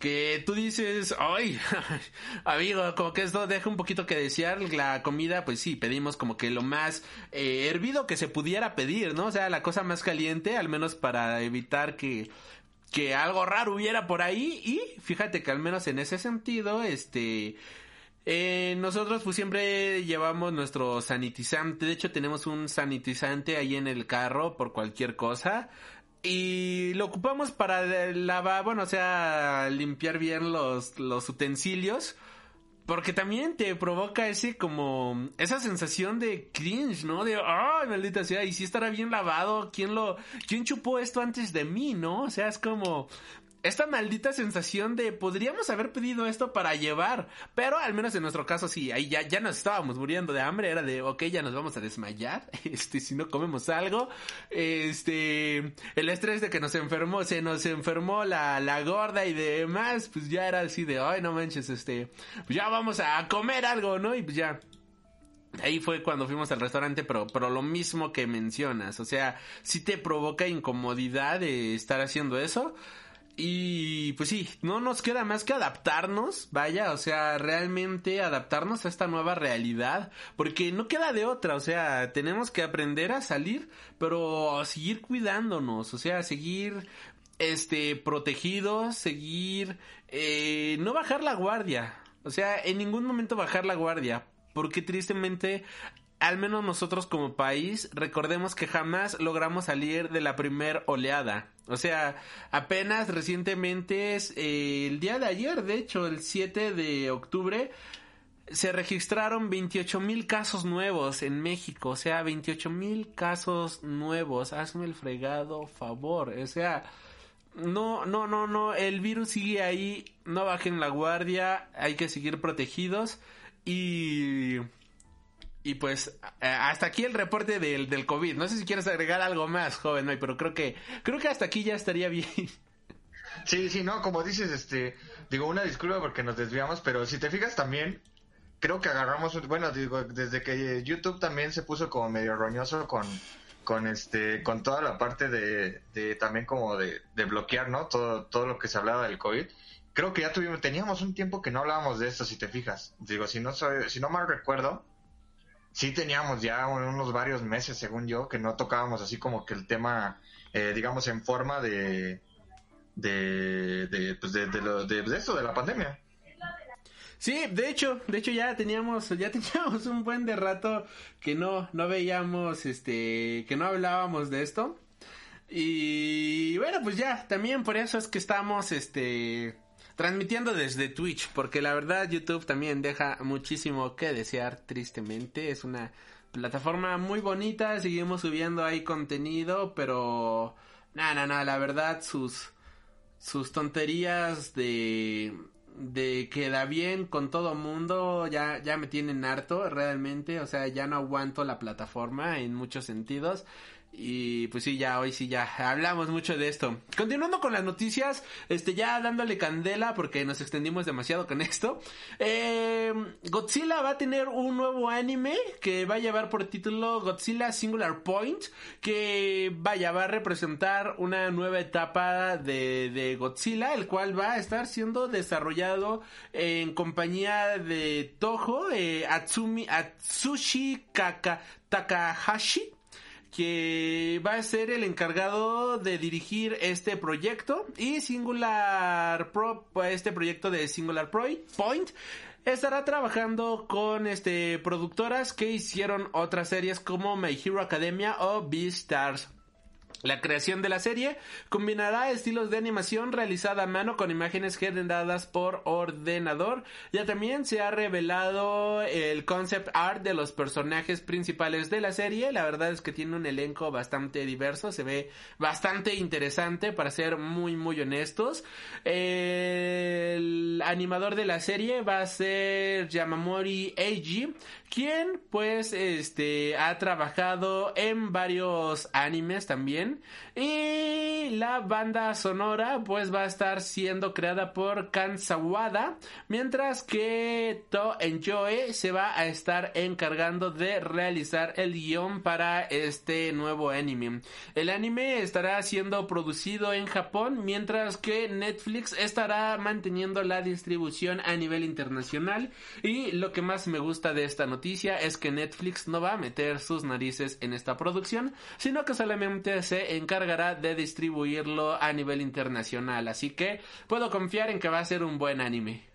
Speaker 1: que tú dices, ay, amigo, como que esto deja un poquito que desear, la comida, pues sí, pedimos como que lo más eh, hervido que se pudiera pedir, ¿no? O sea, la cosa más caliente, al menos para evitar que, que algo raro hubiera por ahí, y fíjate que al menos en ese sentido, este, eh, nosotros pues siempre llevamos nuestro sanitizante, de hecho tenemos un sanitizante ahí en el carro por cualquier cosa y lo ocupamos para lavar, bueno, o sea, limpiar bien los, los utensilios. Porque también te provoca ese como, esa sensación de cringe, ¿no? De, ay, maldita sea, y si estará bien lavado, ¿quién lo, quién chupó esto antes de mí, no? O sea, es como, esta maldita sensación de podríamos haber pedido esto para llevar, pero al menos en nuestro caso sí, ahí ya, ya nos estábamos muriendo de hambre, era de, ok, ya nos vamos a desmayar, este, si no comemos algo, este, el estrés de que nos enfermó, se nos enfermó la, la gorda y demás, pues ya era así de, ay, no manches, este, pues ya vamos a comer algo, ¿no? Y pues ya, Ahí fue cuando fuimos al restaurante, pero, pero lo mismo que mencionas, o sea, si te provoca incomodidad de estar haciendo eso, y pues sí, no nos queda más que adaptarnos, vaya, o sea, realmente adaptarnos a esta nueva realidad, porque no queda de otra, o sea, tenemos que aprender a salir, pero seguir cuidándonos, o sea, seguir este protegidos, seguir eh, no bajar la guardia, o sea, en ningún momento bajar la guardia, porque tristemente al menos nosotros como país, recordemos que jamás logramos salir de la primer oleada. O sea, apenas recientemente, eh, el día de ayer, de hecho, el 7 de octubre, se registraron 28 mil casos nuevos en México. O sea, 28 mil casos nuevos. Hazme el fregado favor. O sea, no, no, no, no. El virus sigue ahí. No bajen la guardia. Hay que seguir protegidos. Y y pues eh, hasta aquí el reporte del, del COVID. No sé si quieres agregar algo más, joven, pero creo que creo que hasta aquí ya estaría bien.
Speaker 2: Sí, sí, no, como dices, este, digo una disculpa porque nos desviamos, pero si te fijas también, creo que agarramos, bueno, digo, desde que YouTube también se puso como medio roñoso con, con este, con toda la parte de, de también como de, de bloquear, ¿no? Todo, todo lo que se hablaba del COVID. Creo que ya tuvimos, teníamos un tiempo que no hablábamos de esto, si te fijas. Digo, si no soy, si no mal recuerdo, sí teníamos ya unos varios meses, según yo, que no tocábamos así como que el tema, eh, digamos, en forma de, de, de, pues de, de, lo, de, esto, de la pandemia.
Speaker 1: Sí, de hecho, de hecho ya teníamos, ya teníamos un buen de rato que no, no veíamos, este, que no hablábamos de esto. Y bueno, pues ya, también por eso es que estamos, este, transmitiendo desde Twitch, porque la verdad YouTube también deja muchísimo que desear, tristemente. Es una plataforma muy bonita, seguimos subiendo ahí contenido, pero nada, nada, nada, la verdad sus sus tonterías de de queda bien con todo mundo ya ya me tienen harto realmente, o sea, ya no aguanto la plataforma en muchos sentidos y pues sí, ya hoy sí ya hablamos mucho de esto. Continuando con las noticias, este ya dándole candela porque nos extendimos demasiado con esto. Eh, Godzilla va a tener un nuevo anime que va a llevar por título Godzilla Singular Point, que vaya, va a representar una nueva etapa de, Godzilla, el cual va a estar siendo desarrollado en compañía de Toho, eh, Atsumi, Atsushi Kaka, Takahashi que va a ser el encargado de dirigir este proyecto y Singular Pro, este proyecto de Singular Point estará trabajando con este productoras que hicieron otras series como My Hero Academia o Beastars. La creación de la serie combinará estilos de animación realizada a mano con imágenes generadas por ordenador. Ya también se ha revelado el concept art de los personajes principales de la serie. La verdad es que tiene un elenco bastante diverso, se ve bastante interesante para ser muy muy honestos. El animador de la serie va a ser Yamamori Eiji, quien pues este ha trabajado en varios animes también y la banda sonora pues va a estar siendo creada por Kansawada mientras que To Enjoy se va a estar encargando de realizar el guion para este nuevo anime. El anime estará siendo producido en Japón mientras que Netflix estará manteniendo la distribución a nivel internacional. Y lo que más me gusta de esta noticia es que Netflix no va a meter sus narices en esta producción, sino que solamente se encargará de distribuirlo a nivel internacional. Así que puedo confiar en que va a ser un buen anime.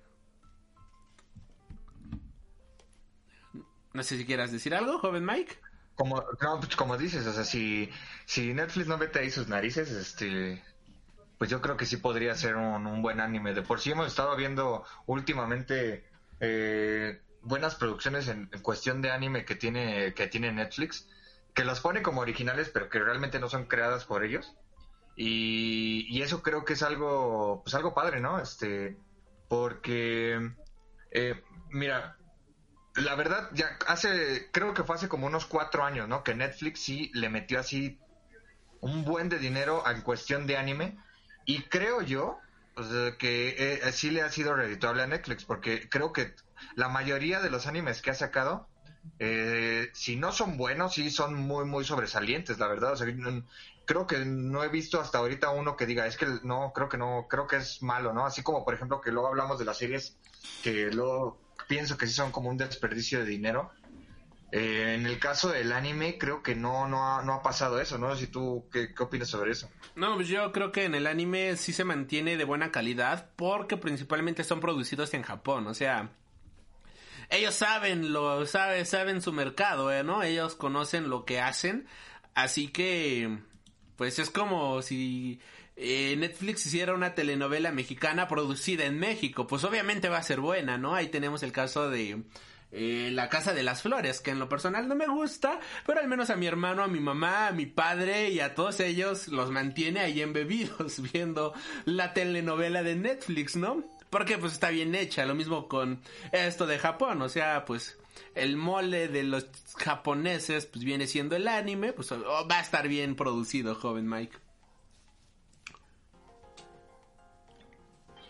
Speaker 1: No sé si quieras decir algo, joven Mike.
Speaker 2: Como, pues, como dices, o sea, si, si Netflix no mete ahí sus narices, este, pues yo creo que sí podría ser un, un buen anime. De por sí hemos estado viendo últimamente eh, buenas producciones en, cuestión de anime que tiene, que tiene Netflix, que las pone como originales, pero que realmente no son creadas por ellos. Y, eso creo que es algo, pues algo padre, ¿no? Este, porque, eh, mira, la verdad, ya hace, creo que fue hace como unos cuatro años, ¿no? Que Netflix sí le metió así un buen de dinero en cuestión de anime. Y creo yo que eh, sí le ha sido redituable a Netflix, porque creo que la mayoría de los animes que ha sacado, eh, si no son buenos, sí son muy, muy sobresalientes, la verdad. O sea, creo que no he visto hasta ahorita uno que diga, es que no, creo que no, creo que es malo, ¿no? Así como, por ejemplo, que luego hablamos de las series que luego pienso que sí son como un desperdicio de dinero. Eh, en el caso del anime, creo que no, no, ha, no ha pasado eso, ¿no? Si tú, ¿qué, ¿qué opinas sobre eso?
Speaker 1: No, pues yo creo que en el anime sí se mantiene de buena calidad porque principalmente son producidos en Japón, o sea, ellos saben lo, saben, saben su mercado, ¿eh? ¿no? Ellos conocen lo que hacen, así que, pues es como si eh, Netflix hiciera una telenovela mexicana producida en México, pues obviamente va a ser buena, ¿no? Ahí tenemos el caso de eh, La Casa de las Flores, que en lo personal no me gusta, pero al menos a mi hermano, a mi mamá, a mi padre y a todos ellos los mantiene ahí embebidos viendo la telenovela de Netflix, ¿no? Porque pues está bien hecha, lo mismo con esto de Japón, o sea, pues el mole de los japoneses pues viene siendo el anime, pues va a estar bien producido, joven Mike.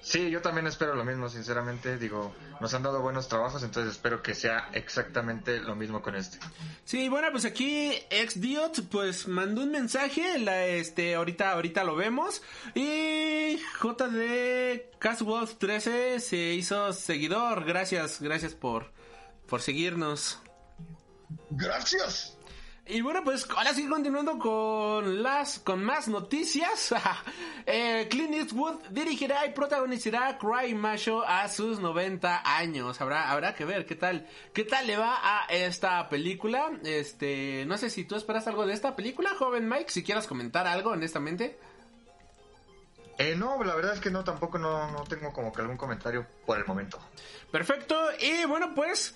Speaker 2: Sí, yo también espero lo mismo, sinceramente. Digo, nos han dado buenos trabajos, entonces espero que sea exactamente lo mismo con este.
Speaker 1: Sí, bueno, pues aquí Xdiot pues mandó un mensaje, la, este, ahorita, ahorita lo vemos. Y JD Caswolf 13 se hizo seguidor. Gracias, gracias por, por seguirnos.
Speaker 2: Gracias.
Speaker 1: Y bueno, pues ahora sí continuando con las con más noticias. eh, Clint Eastwood dirigirá y protagonizará Cry Macho a sus 90 años. Habrá habrá que ver qué tal qué tal le va a esta película. Este, no sé si tú esperas algo de esta película, joven Mike, si quieras comentar algo honestamente.
Speaker 2: Eh, no, la verdad es que no, tampoco no, no tengo como que algún comentario por el momento.
Speaker 1: Perfecto, y bueno, pues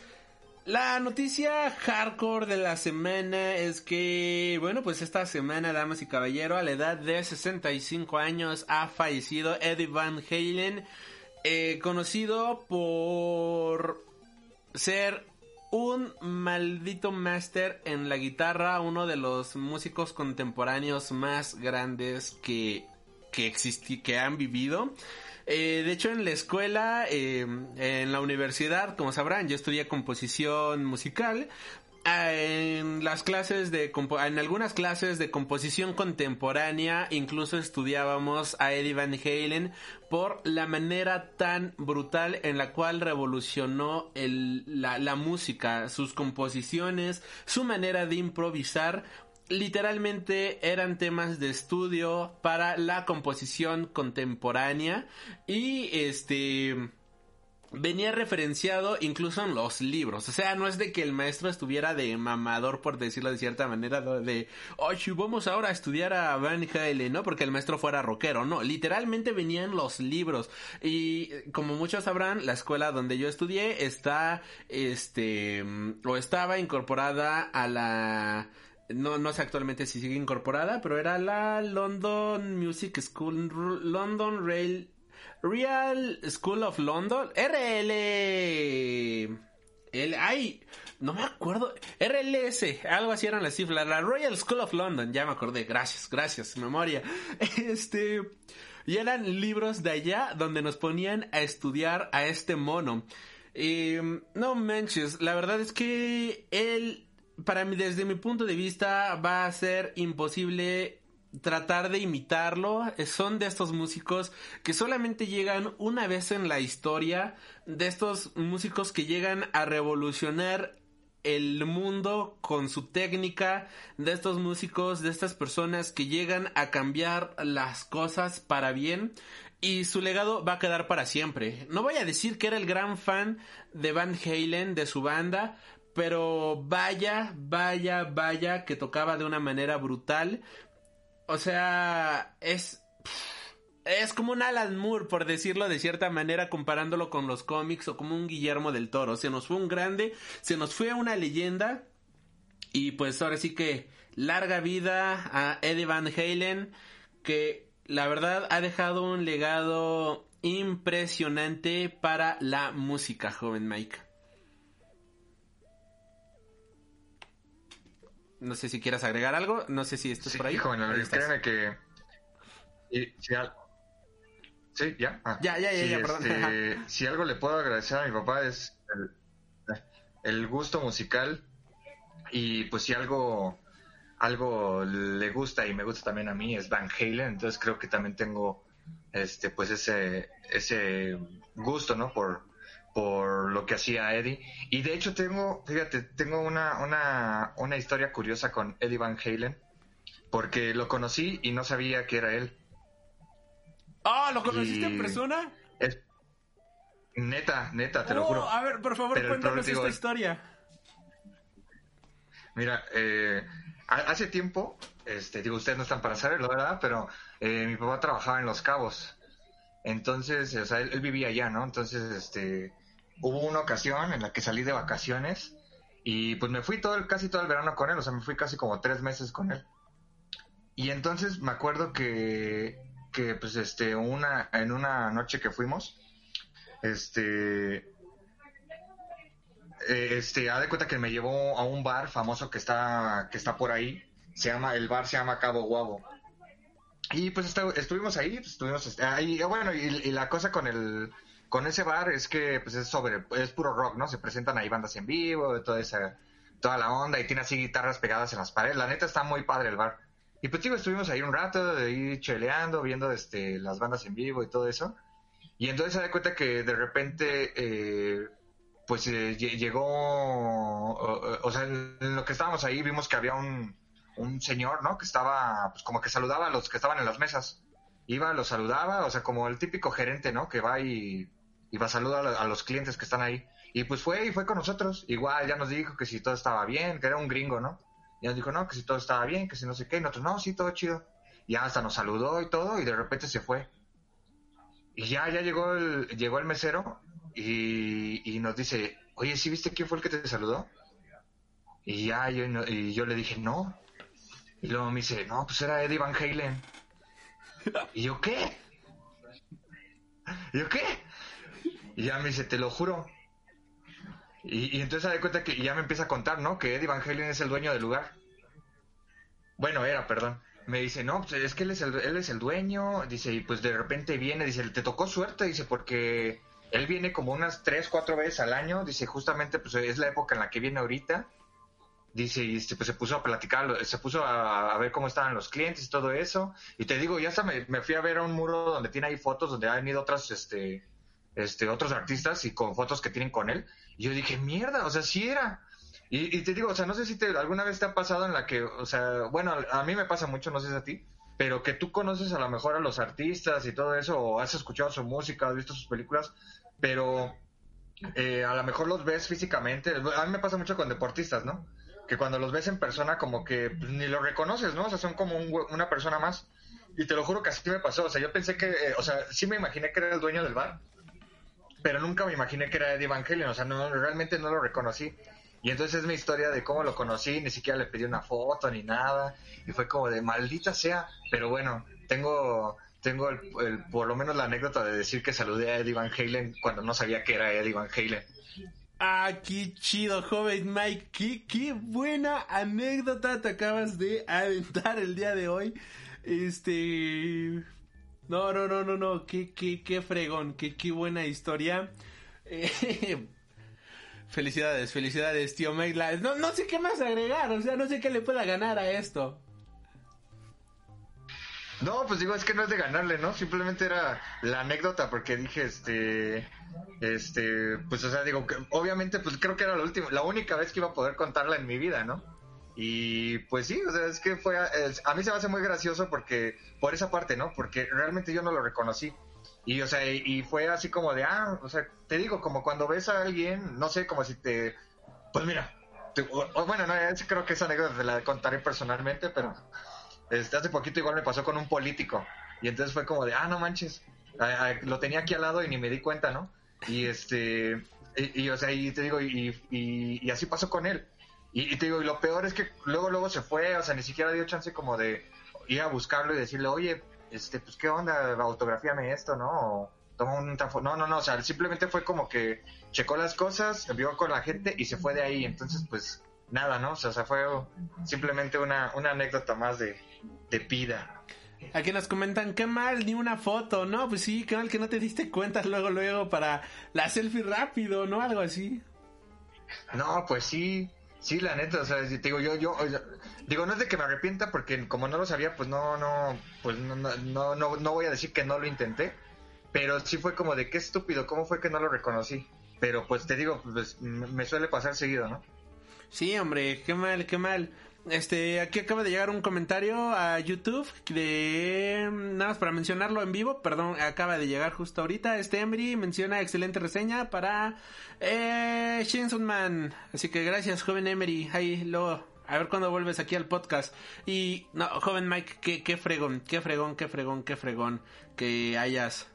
Speaker 1: la noticia hardcore de la semana es que, bueno, pues esta semana, damas y caballeros, a la edad de 65 años ha fallecido Eddie Van Halen, eh, conocido por ser un maldito máster en la guitarra, uno de los músicos contemporáneos más grandes que, que, que han vivido. Eh, de hecho, en la escuela, eh, en la universidad, como sabrán, yo estudié composición musical. Ah, en las clases de en algunas clases de composición contemporánea incluso estudiábamos a Eddie Van Halen por la manera tan brutal en la cual revolucionó la, la música, sus composiciones, su manera de improvisar literalmente eran temas de estudio para la composición contemporánea y este venía referenciado incluso en los libros. O sea, no es de que el maestro estuviera de mamador, por decirlo de cierta manera, de, oye, vamos ahora a estudiar a Van Halen, ¿no? Porque el maestro fuera rockero. No, literalmente venían los libros. Y como muchos sabrán, la escuela donde yo estudié está, este, o estaba incorporada a la no, no sé actualmente si sigue incorporada, pero era la London Music School, London Rail, Real School of London, RL, el, ay, no me acuerdo, RLS, algo así eran las cifras, la Royal School of London, ya me acordé, gracias, gracias, memoria, este, y eran libros de allá donde nos ponían a estudiar a este mono. no manches, la verdad es que él para mí, desde mi punto de vista, va a ser imposible tratar de imitarlo. Son de estos músicos que solamente llegan una vez en la historia, de estos músicos que llegan a revolucionar el mundo con su técnica, de estos músicos, de estas personas que llegan a cambiar las cosas para bien y su legado va a quedar para siempre. No voy a decir que era el gran fan de Van Halen, de su banda, pero vaya, vaya, vaya que tocaba de una manera brutal. O sea, es es como un Alan Moore, por decirlo de cierta manera, comparándolo con los cómics o como un Guillermo del Toro. Se nos fue un grande, se nos fue una leyenda. Y pues ahora sí que larga vida a Eddie Van Halen, que la verdad ha dejado un legado impresionante para la música, joven Mike. No sé si quieras agregar algo, no sé si esto es por ahí.
Speaker 2: Bueno, créeme que... Sí, ya.
Speaker 1: Ah. Ya, ya, ya, ya perdón.
Speaker 2: Este, si algo le puedo agradecer a mi papá es el, gusto musical y pues si algo algo le gusta y me gusta también a mí es Van Halen, entonces creo que también tengo este pues ese ese gusto, ¿no? por por lo que hacía Eddie. Y de hecho tengo, fíjate, tengo una, una, una historia curiosa con Eddie Van Halen, porque lo conocí y no sabía que era él.
Speaker 1: Ah, ¿lo conociste en persona?
Speaker 2: Neta, neta, te lo
Speaker 1: Oh,
Speaker 2: juro.
Speaker 1: A ver, por favor,
Speaker 2: Pero
Speaker 1: cuéntanos esta historia.
Speaker 2: Mira, eh, ha- hace tiempo, este, digo, ustedes no están para saberlo, ¿verdad? Pero eh, mi papá trabajaba en Los Cabos. Entonces, o sea, él, él vivía allá, ¿no? Entonces, este, hubo una ocasión en la que salí de vacaciones y pues me fui todo el, casi todo el verano con él, o sea, me fui casi como tres meses con él. Y entonces me acuerdo que, que pues, este, una, en una noche que fuimos, este, eh, este, haz de cuenta que me llevó a un bar famoso que está, que está por ahí. Se llama, el bar se llama Cabo Guabo. Y pues esta- estuvimos ahí, pues, estuvimos este, ahí, bueno, y la cosa con el, con ese bar es que pues es sobre, es puro rock, ¿no? Se presentan ahí bandas en vivo, toda esa, toda la onda, y tiene así guitarras pegadas en las paredes. La neta está muy padre el bar. Y pues digo, estuvimos ahí un rato, de ahí cheleando, viendo este, las bandas en vivo y todo eso. Y entonces se da cuenta que de repente, eh, pues eh, lle- llegó, o, o sea, en lo que estábamos ahí vimos que había un, un señor, ¿no? Que estaba, pues como que saludaba a los que estaban en las mesas. Iba, los saludaba, o sea, como el típico gerente, ¿no? Que va y, y va a saludar a, los clientes que están ahí. Y pues fue y fue con nosotros. Igual ya nos dijo que si todo estaba bien, que era un gringo, ¿no? Y nos dijo, no, que si todo estaba bien, que si no sé qué. Y nosotros, no, sí, todo chido. Y hasta nos saludó y todo, y de repente se fue. Y ya, ya llegó el, llegó el mesero y, y nos dice, oye, ¿sí viste quién fue el que te saludó? Y ya, yo, y yo le dije, no. Y luego me dice, no, pues era Eddie Van Halen. Y yo, ¿qué? Y yo, ¿qué? Y ya me dice, te lo juro. Y, y entonces se da cuenta que ya me empieza a contar, ¿no? Que Eddie Van Halen es el dueño del lugar. Bueno, era, perdón. Me dice, no, pues es que él es, el, es el dueño. Dice, y pues de repente viene, dice, te tocó suerte, dice, porque él viene como unas tres, cuatro veces al año. Dice, justamente, pues es la época en la que viene ahorita. Dice, y este, pues se puso a platicar, se puso a, a ver cómo estaban los clientes y todo eso. Y te digo, ya hasta me, me fui a ver a un muro donde tiene ahí fotos, donde han ido otras, este, este, otros artistas y con fotos que tienen con él. Y yo dije, mierda, o sea, sí era. Y, y te digo, o sea, no sé si te, alguna vez te ha pasado en la que, o sea, bueno, a mí me pasa mucho, no sé si a ti, pero que tú conoces a lo mejor a los artistas y todo eso, o has escuchado su música, has visto sus películas, pero eh, a lo mejor los ves físicamente. A mí me pasa mucho con deportistas, ¿no? Que cuando los ves en persona, como que pues, ni lo reconoces, ¿no? O sea, son como un una persona más. Y te lo juro que así me pasó. O sea, yo pensé que, eh, o sea, sí me imaginé que era el dueño del bar, pero nunca me imaginé que era Eddie Van Halen. O sea, no, realmente no lo reconocí. Y entonces es mi historia de cómo lo conocí, ni siquiera le pedí una foto ni nada. Y fue como de maldita sea. Pero bueno, tengo, tengo el, por lo menos la anécdota de decir que saludé a Eddie Van Halen cuando no sabía que era Eddie Van Halen.
Speaker 1: Ah, qué chido, joven Mike. Qué, qué buena anécdota te acabas de aventar el día de hoy. Este. No, no, no, no, no. Qué, qué, qué fregón. Qué, qué buena historia. Eh, Felicidades, felicidades, tío Mike. La- No, no sé qué más agregar. O sea, no sé qué le pueda ganar a esto.
Speaker 2: No, pues digo, es que no es de ganarle, ¿no? Simplemente era la anécdota porque dije, este, este, pues, o sea, digo, que obviamente, pues creo que era la última, la única vez que iba a poder contarla en mi vida, ¿no? Y pues sí, o sea, es que fue, a mí se me hace muy gracioso porque, por esa parte, ¿no? Porque realmente yo no lo reconocí. Y, o sea, y, fue así como de, ah, o sea, te digo, como cuando ves a alguien, no sé, como si te, pues mira, te- bueno, no, creo que esa anécdota la contaré personalmente, pero este, hace poquito igual me pasó con un político. Y entonces fue como de, ah, no manches. Ah, lo tenía aquí al lado y ni me di cuenta, ¿no? Y este, y, o sea, y te digo, y, y así pasó con él. Y, y te digo, y lo peor es que luego, luego se fue, o sea, ni siquiera dio chance como de ir a buscarlo y decirle, oye, este, pues qué onda, autografíame esto, ¿no? O toma un No, no, no, o sea, simplemente fue como que checó las cosas, vio con la gente y se fue de ahí. Entonces, pues, nada, ¿no? O sea, o sea, fue simplemente una, una anécdota más de, de pida.
Speaker 1: Aquí nos comentan, qué mal, ni una foto, ¿no? Pues sí, qué mal que no te diste cuenta luego, luego para la selfie rápido, ¿no? Algo así.
Speaker 2: No, pues sí, sí, la neta, o sea, te digo, yo, yo, digo, no es de que me arrepienta porque como no lo sabía, pues no, no, pues no, no, no, no, voy a decir que no lo intenté, pero sí fue como de qué estúpido, ¿cómo fue que no lo reconocí? Pero pues te digo, pues me suele pasar seguido, ¿no?
Speaker 1: Sí, hombre, qué mal, qué mal. Este, aquí acaba de llegar un comentario a YouTube de nada más para mencionarlo en vivo, perdón, acaba de llegar justo ahorita. Este Emery menciona excelente reseña para eh, Shinson Man. Así que gracias, joven Emery. Ahí luego a ver cuándo vuelves aquí al podcast. Y, no, joven Mike, qué, qué fregón, qué fregón, qué fregón, qué fregón que hayas.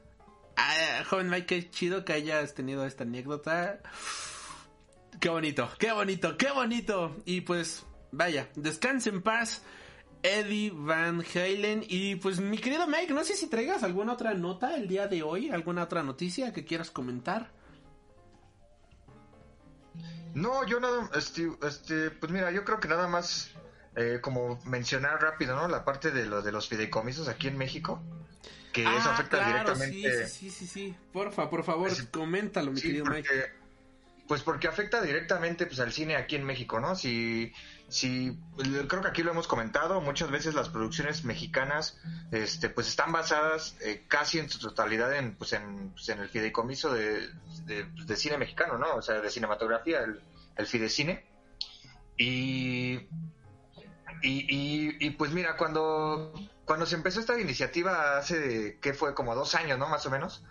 Speaker 1: Ah, joven Mike, qué chido que hayas tenido esta anécdota. Qué bonito, qué bonito, qué bonito. Y pues, vaya, descanse en paz. Eddie Van Halen. Y pues, mi querido Mike, no sé si traigas alguna otra nota el día de hoy, alguna otra noticia que quieras comentar.
Speaker 2: No, yo nada, este, este, pues mira, yo creo que nada más eh, como mencionar rápido, ¿no? La parte de lo de los fideicomisos aquí en México, que eso
Speaker 1: Ah,
Speaker 2: afecta
Speaker 1: claro,
Speaker 2: directamente.
Speaker 1: Sí, sí, sí, sí, sí. Porfa, por favor,
Speaker 2: Sí.
Speaker 1: coméntalo, mi
Speaker 2: Sí,
Speaker 1: querido
Speaker 2: porque-
Speaker 1: Mike.
Speaker 2: Pues porque afecta directamente pues al cine aquí en México, ¿no? Si, si creo que aquí lo hemos comentado, muchas veces las producciones mexicanas, este, pues están basadas eh, casi en su totalidad en, pues en, pues, en el fideicomiso de, de, de cine mexicano, ¿no? O sea, de cinematografía, el, el fidecine. Y, y, y, y, pues mira, cuando, cuando se empezó esta iniciativa hace, ¿qué fue? Como dos años, ¿no? Más o menos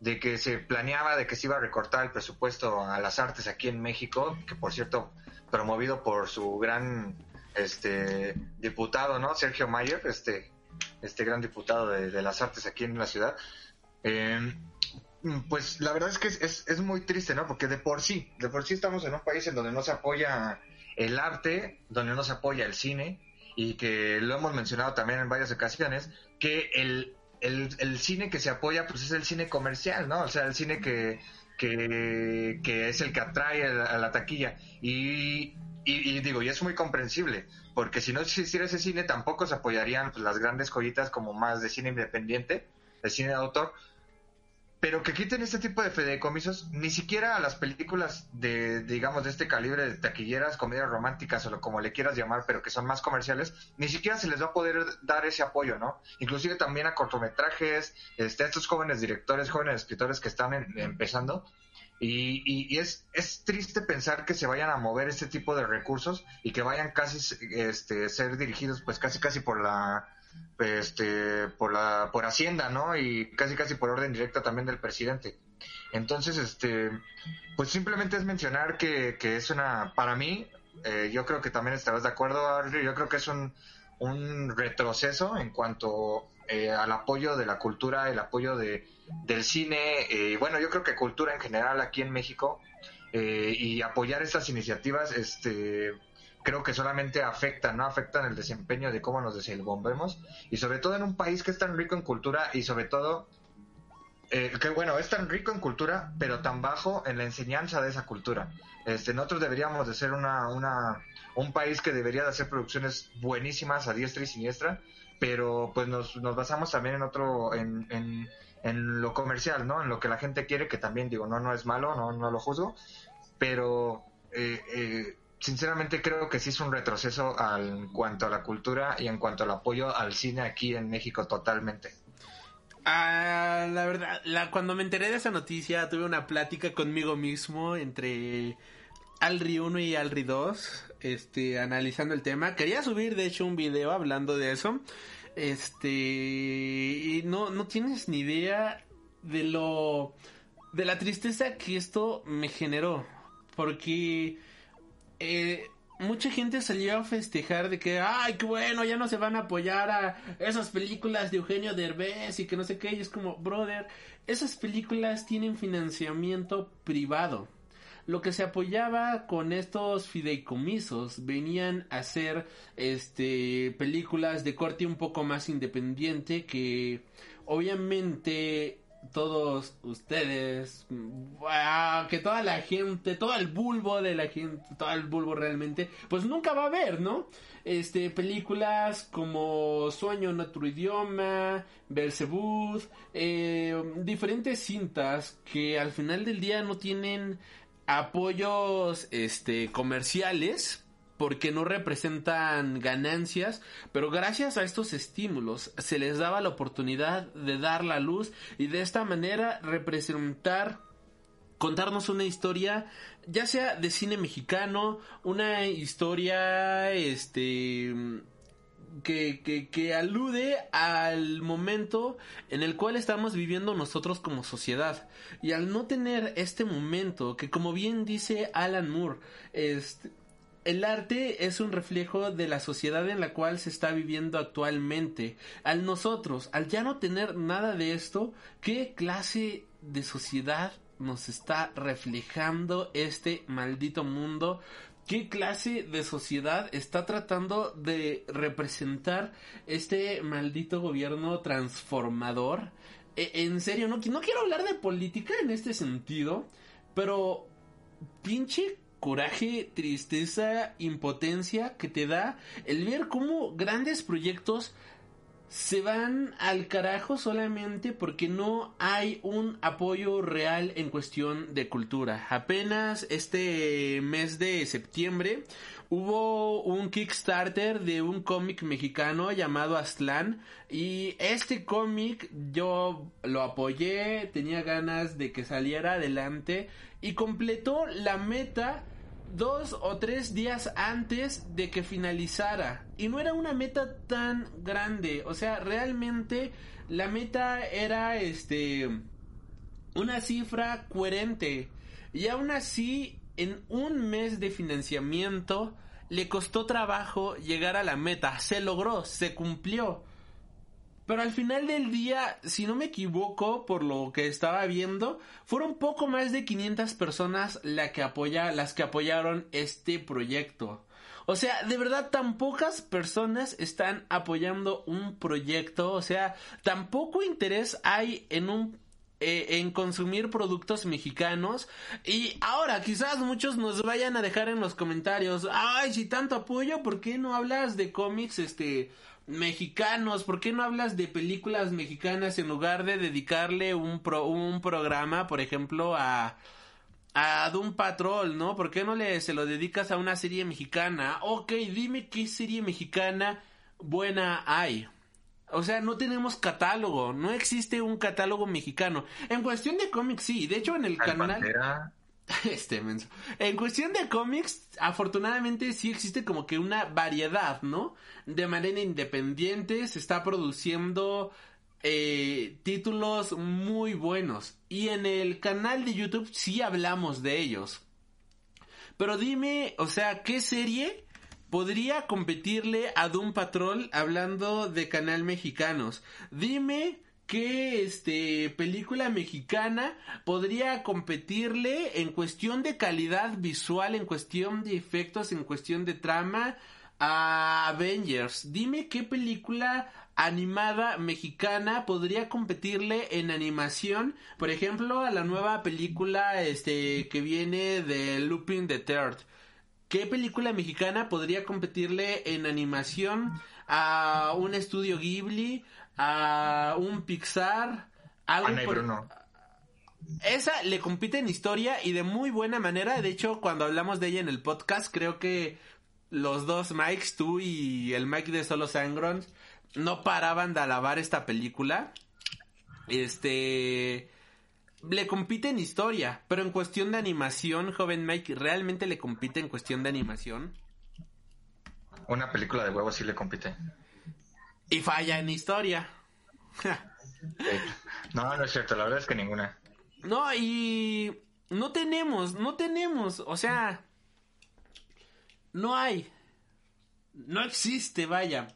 Speaker 2: de que se planeaba de que se iba a recortar el presupuesto a las artes aquí en México, que por cierto, promovido por su gran este diputado, ¿no? Sergio Mayer, este, este gran diputado de, de las artes aquí en la ciudad. Eh, pues la verdad es que es, es, es muy triste, ¿no? Porque de por sí, de por sí estamos en un país en donde no se apoya el arte, donde no se apoya el cine, y que lo hemos mencionado también en varias ocasiones, que el, el, el cine que se apoya pues es el cine comercial, ¿no? O sea, el cine que, que, que es el que atrae a la, taquilla. Y, y, y, digo, y es muy comprensible, porque si no existiera ese cine tampoco se apoyarían pues, las grandes joyitas como más de cine independiente, de cine de autor, pero que quiten este tipo de fideicomisos, ni siquiera a las películas de, digamos, de este calibre de taquilleras, comedias románticas o lo, como le quieras llamar, pero que son más comerciales, ni siquiera se les va a poder dar ese apoyo, ¿no? Inclusive también a cortometrajes, este, a estos jóvenes directores, jóvenes escritores que están en, empezando, y, y, y, es, es triste pensar que se vayan a mover este tipo de recursos y que vayan casi este, ser dirigidos pues casi casi por la este por la por hacienda no y casi casi por orden directa también del presidente. Entonces este pues simplemente es mencionar que, que es una para mí eh, yo creo que también estarás de acuerdo Adri, yo creo que es un un retroceso en cuanto eh, al apoyo de la cultura el apoyo de del cine eh, bueno yo creo que cultura en general aquí en México eh, y apoyar estas iniciativas este creo que solamente afectan, ¿no? Afectan el desempeño de cómo nos desenvolvemos y sobre todo en un país que es tan rico en cultura y sobre todo eh, que bueno, es tan rico en cultura, pero tan bajo en la enseñanza de esa cultura. Este, nosotros deberíamos de ser una, una, un país que debería de hacer producciones buenísimas a diestra y siniestra, pero pues nos, nos basamos también en otro, en, en, en, lo comercial, ¿no? En lo que la gente quiere, que también digo, no, no es malo, no, no lo juzgo, pero eh, eh, sinceramente creo que sí es un retroceso al, en cuanto a la cultura y en cuanto al apoyo al cine aquí en México totalmente.
Speaker 1: Ah, la verdad, cuando me enteré de esa noticia tuve una plática conmigo mismo entre Alri 1 y Alri 2, este, analizando el tema. Quería subir de hecho un video hablando de eso. Este, y no, no tienes ni idea de lo, de la tristeza que esto me generó. Porque, eh, mucha gente salió a festejar de que, ay, qué bueno, ya no se van a apoyar a esas películas de Eugenio Derbez y que no sé qué. Y es como, brother, esas películas tienen financiamiento privado. Lo que se apoyaba con estos fideicomisos venían a ser este películas de corte un poco más independiente que obviamente todos ustedes, que toda la gente, todo el bulbo de la gente, todo el bulbo realmente, pues nunca va a ver, ¿no? Este, películas como Sueño en otro idioma, Belzebud, eh, diferentes cintas que al final del día no tienen apoyos, este, comerciales, porque no representan ganancias, pero gracias a estos estímulos se les daba la oportunidad de dar la luz y de esta manera representar contarnos una historia, ya sea de cine mexicano, una historia, este, que, que, que, alude al momento en el cual estamos viviendo nosotros como sociedad. Y al no tener este momento, que como bien dice Alan Moore, este, el arte es un reflejo de la sociedad en la cual se está viviendo actualmente. Al nosotros, al ya no tener nada de esto, ¿qué clase de sociedad nos está reflejando este maldito mundo? ¿Qué clase de sociedad está tratando de representar este maldito gobierno transformador? E, en serio, no, no quiero hablar de política en este sentido, pero pinche coraje, tristeza, impotencia que te da el ver cómo grandes proyectos se van al carajo solamente porque no hay un apoyo real en cuestión de cultura. Apenas este mes de septiembre hubo un Kickstarter de un cómic mexicano llamado Aztlán y este cómic yo lo apoyé, tenía ganas de que saliera adelante y completó la meta dos o tres días antes de que finalizara. Y no era una meta tan grande. O sea, realmente la meta era este una cifra coherente. Y aún así, en un mes de financiamiento, le costó trabajo llegar a la meta. Se logró, se cumplió. Pero al final del día, si no me equivoco, por lo que estaba viendo, fueron poco más de 500 personas las que apoyaron este proyecto. O sea, de verdad tan pocas personas están apoyando un proyecto, o sea, tan poco interés hay en un eh, en consumir productos mexicanos y ahora quizás muchos nos vayan a dejar en los comentarios, ay, si tanto apoyo, ¿por qué no hablas de cómics este mexicanos, ¿por qué no hablas de películas mexicanas en lugar de dedicarle un, pro, un programa, por ejemplo, a, a Doom Patrol, ¿no? ¿Por qué no le, se lo dedicas a una serie mexicana? Ok, dime qué serie mexicana buena hay. O sea, no tenemos catálogo, no existe un catálogo mexicano. En cuestión de cómics, sí, de hecho en el canal... Este. En cuestión de cómics, afortunadamente sí existe como que una variedad, ¿no? De manera independiente se está produciendo eh, títulos muy buenos. Y en el canal de YouTube sí hablamos de ellos. Pero dime, o sea, ¿qué serie podría competirle a Doom Patrol hablando de canal mexicanos? Dime qué este película mexicana podría competirle en cuestión de calidad visual, en cuestión de efectos, en cuestión de trama a Avengers. Dime qué película animada mexicana podría competirle en animación, por ejemplo, a la nueva película este que viene de Lupin the Third. ¿Qué película mexicana podría competirle en animación a un estudio Ghibli, a un Pixar, algo
Speaker 2: Bruno.
Speaker 1: Esa le compite en historia y de muy buena manera. De hecho, cuando hablamos de ella en el podcast, creo que los dos Mikes, tú y el Mike de Solo Sangrons, no paraban de alabar esta película. Este le compite en historia, pero en cuestión de animación, joven Mike, ¿realmente le compite en cuestión de animación?
Speaker 2: Una película de huevos sí le compite.
Speaker 1: Y falla en historia.
Speaker 2: no, no es cierto, la verdad es que ninguna.
Speaker 1: No, y no tenemos, no tenemos, o sea, no hay, no existe, vaya.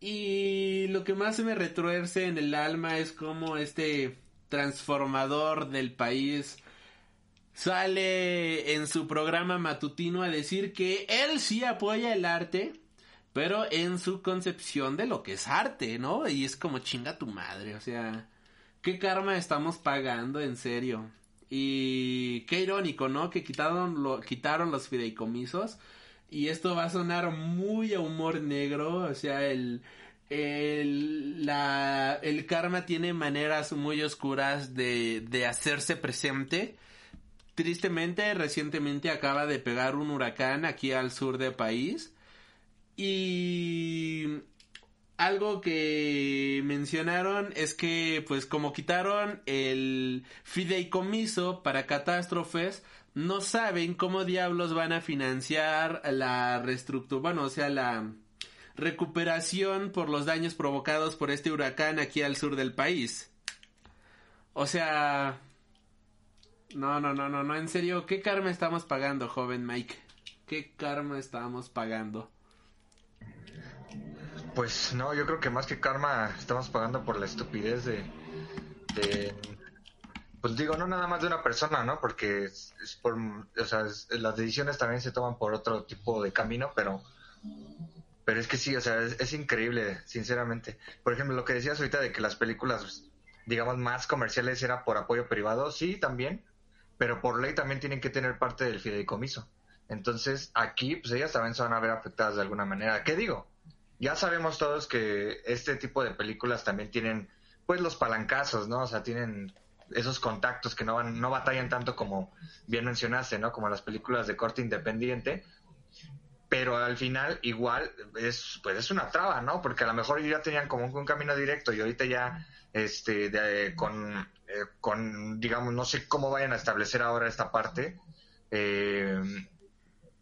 Speaker 1: Y lo que más se me retuerce en el alma es como este transformador del país sale en su programa matutino a decir que él sí apoya el arte, pero en su concepción de lo que es arte, ¿no? Y es como chinga tu madre, o sea, qué karma estamos pagando, en serio. Y qué irónico, ¿no? Que quitaron, lo, quitaron los fideicomisos. Y esto va a sonar muy a humor negro, o sea, el, el, la, el karma tiene maneras muy oscuras de, de hacerse presente. Tristemente, recientemente acaba de pegar un huracán aquí al sur del país y algo que mencionaron es que, pues, como quitaron el fideicomiso para catástrofes, no saben cómo diablos van a financiar la reestructuración, bueno, o sea, la recuperación por los daños provocados por este huracán aquí al sur del país. O sea, no, no, no, no, no, en serio, ¿qué karma estamos pagando, joven Mike? ¿Qué karma estamos pagando?
Speaker 2: Pues no, yo creo que más que karma estamos pagando por la estupidez de, pues digo, no nada más de una persona, ¿no? Porque es, por, o sea, las decisiones también se toman por otro tipo de camino, pero, pero es que sí, o sea, es, increíble, sinceramente. Por ejemplo, lo que decías ahorita de que las películas, digamos, más comerciales era por apoyo privado, sí, también, pero por ley también tienen que tener parte del fideicomiso. Entonces, aquí, pues ellas también se van a ver afectadas de alguna manera. ¿Qué digo? Ya sabemos todos que este tipo de películas también tienen, pues, los palancazos, ¿no? O sea, tienen esos contactos que no van, no batallan tanto como bien mencionaste, ¿no? Como las películas de corte independiente. Pero al final, igual, es, pues es una traba, ¿no? Porque a lo mejor ya tenían como un, camino directo y ahorita ya, este, con, eh, con, digamos, no sé cómo vayan a establecer ahora esta parte. Eh,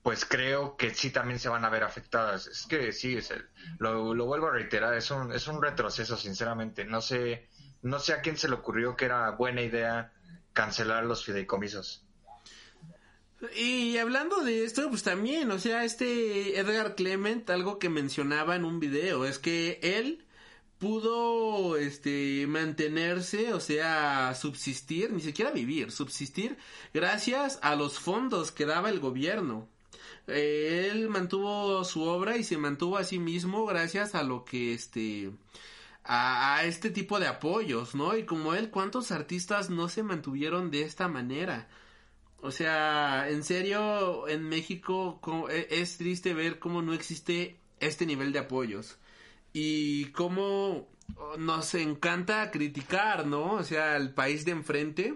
Speaker 2: pues creo que sí también se van a ver afectadas. Es que sí, es el, lo, vuelvo a reiterar, es un, es un retroceso, sinceramente. No sé, no sé a quién se le ocurrió que era buena idea cancelar los fideicomisos.
Speaker 1: Y hablando de esto, pues también, o sea, este Edgar Clement, algo que mencionaba en un video, es que él pudo este mantenerse, o sea, subsistir, ni siquiera vivir, subsistir gracias a los fondos que daba el gobierno. Eh, él mantuvo su obra y se mantuvo a sí mismo gracias a lo que este a, este tipo de apoyos, ¿no? Y como él, ¿cuántos artistas no se mantuvieron de esta manera? O sea, en serio, en México e, es triste ver cómo no existe este nivel de apoyos. Y cómo nos encanta criticar, ¿no? O sea, el país de enfrente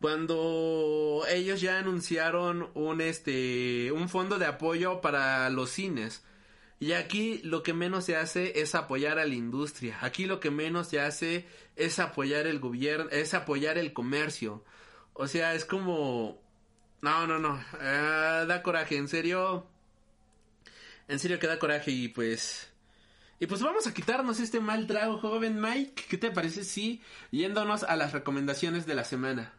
Speaker 1: cuando ellos ya anunciaron un este un fondo de apoyo para los cines. Y aquí lo que menos se hace es apoyar a la industria. Aquí lo que menos se hace es apoyar el gobierno, es apoyar el comercio. O sea, es como no, no, no, eh, da coraje, en serio. En serio que da coraje y pues y pues vamos a quitarnos este mal trago, joven Mike. ¿Qué te parece si yéndonos a las recomendaciones de la semana?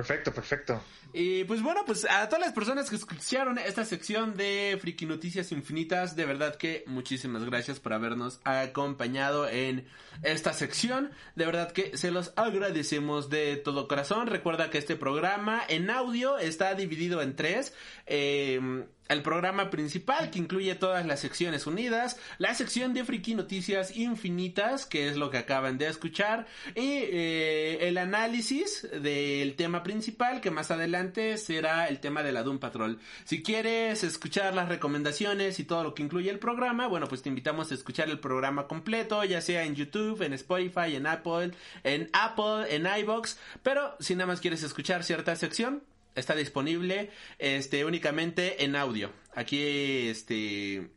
Speaker 2: Perfecto, perfecto.
Speaker 1: Y pues bueno, pues a todas las personas que escucharon esta sección de Friki Noticias Infinitas, de verdad que muchísimas gracias por habernos acompañado en esta sección. De verdad que se los agradecemos de todo corazón. Recuerda que este programa en audio está dividido en tres. Eh, el programa principal que incluye todas las secciones unidas, la sección de Friki Noticias Infinitas, que es lo que acaban de escuchar, y eh, el análisis del tema principal, que más adelante será el tema de la Doom Patrol. Si quieres escuchar las recomendaciones y todo lo que incluye el programa, bueno, pues te invitamos a escuchar el programa completo, ya sea en YouTube, en Spotify, en Apple, en Apple, en iBox, pero si nada más quieres escuchar cierta sección, está disponible este únicamente en audio. Aquí este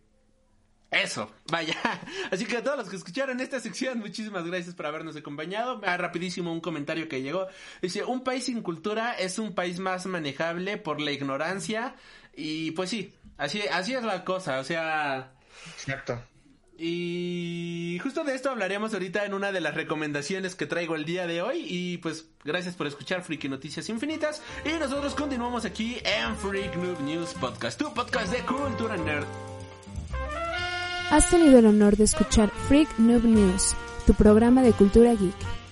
Speaker 1: eso, vaya. Así que a todos los que escucharon esta sección, muchísimas gracias por habernos acompañado. Ah, rapidísimo un comentario que llegó. Dice, un país sin cultura es un país más manejable por la ignorancia. Y pues sí, así, así es la cosa. O sea...
Speaker 2: Cierto.
Speaker 1: Y justo de esto hablaremos ahorita en una de las recomendaciones que traigo el día de hoy. Y pues gracias por escuchar Freaky Noticias Infinitas. Y nosotros continuamos aquí en Freak Noob News Podcast, tu podcast de cultura nerd.
Speaker 3: Has tenido el honor de escuchar Freak Noob News, tu programa de cultura geek.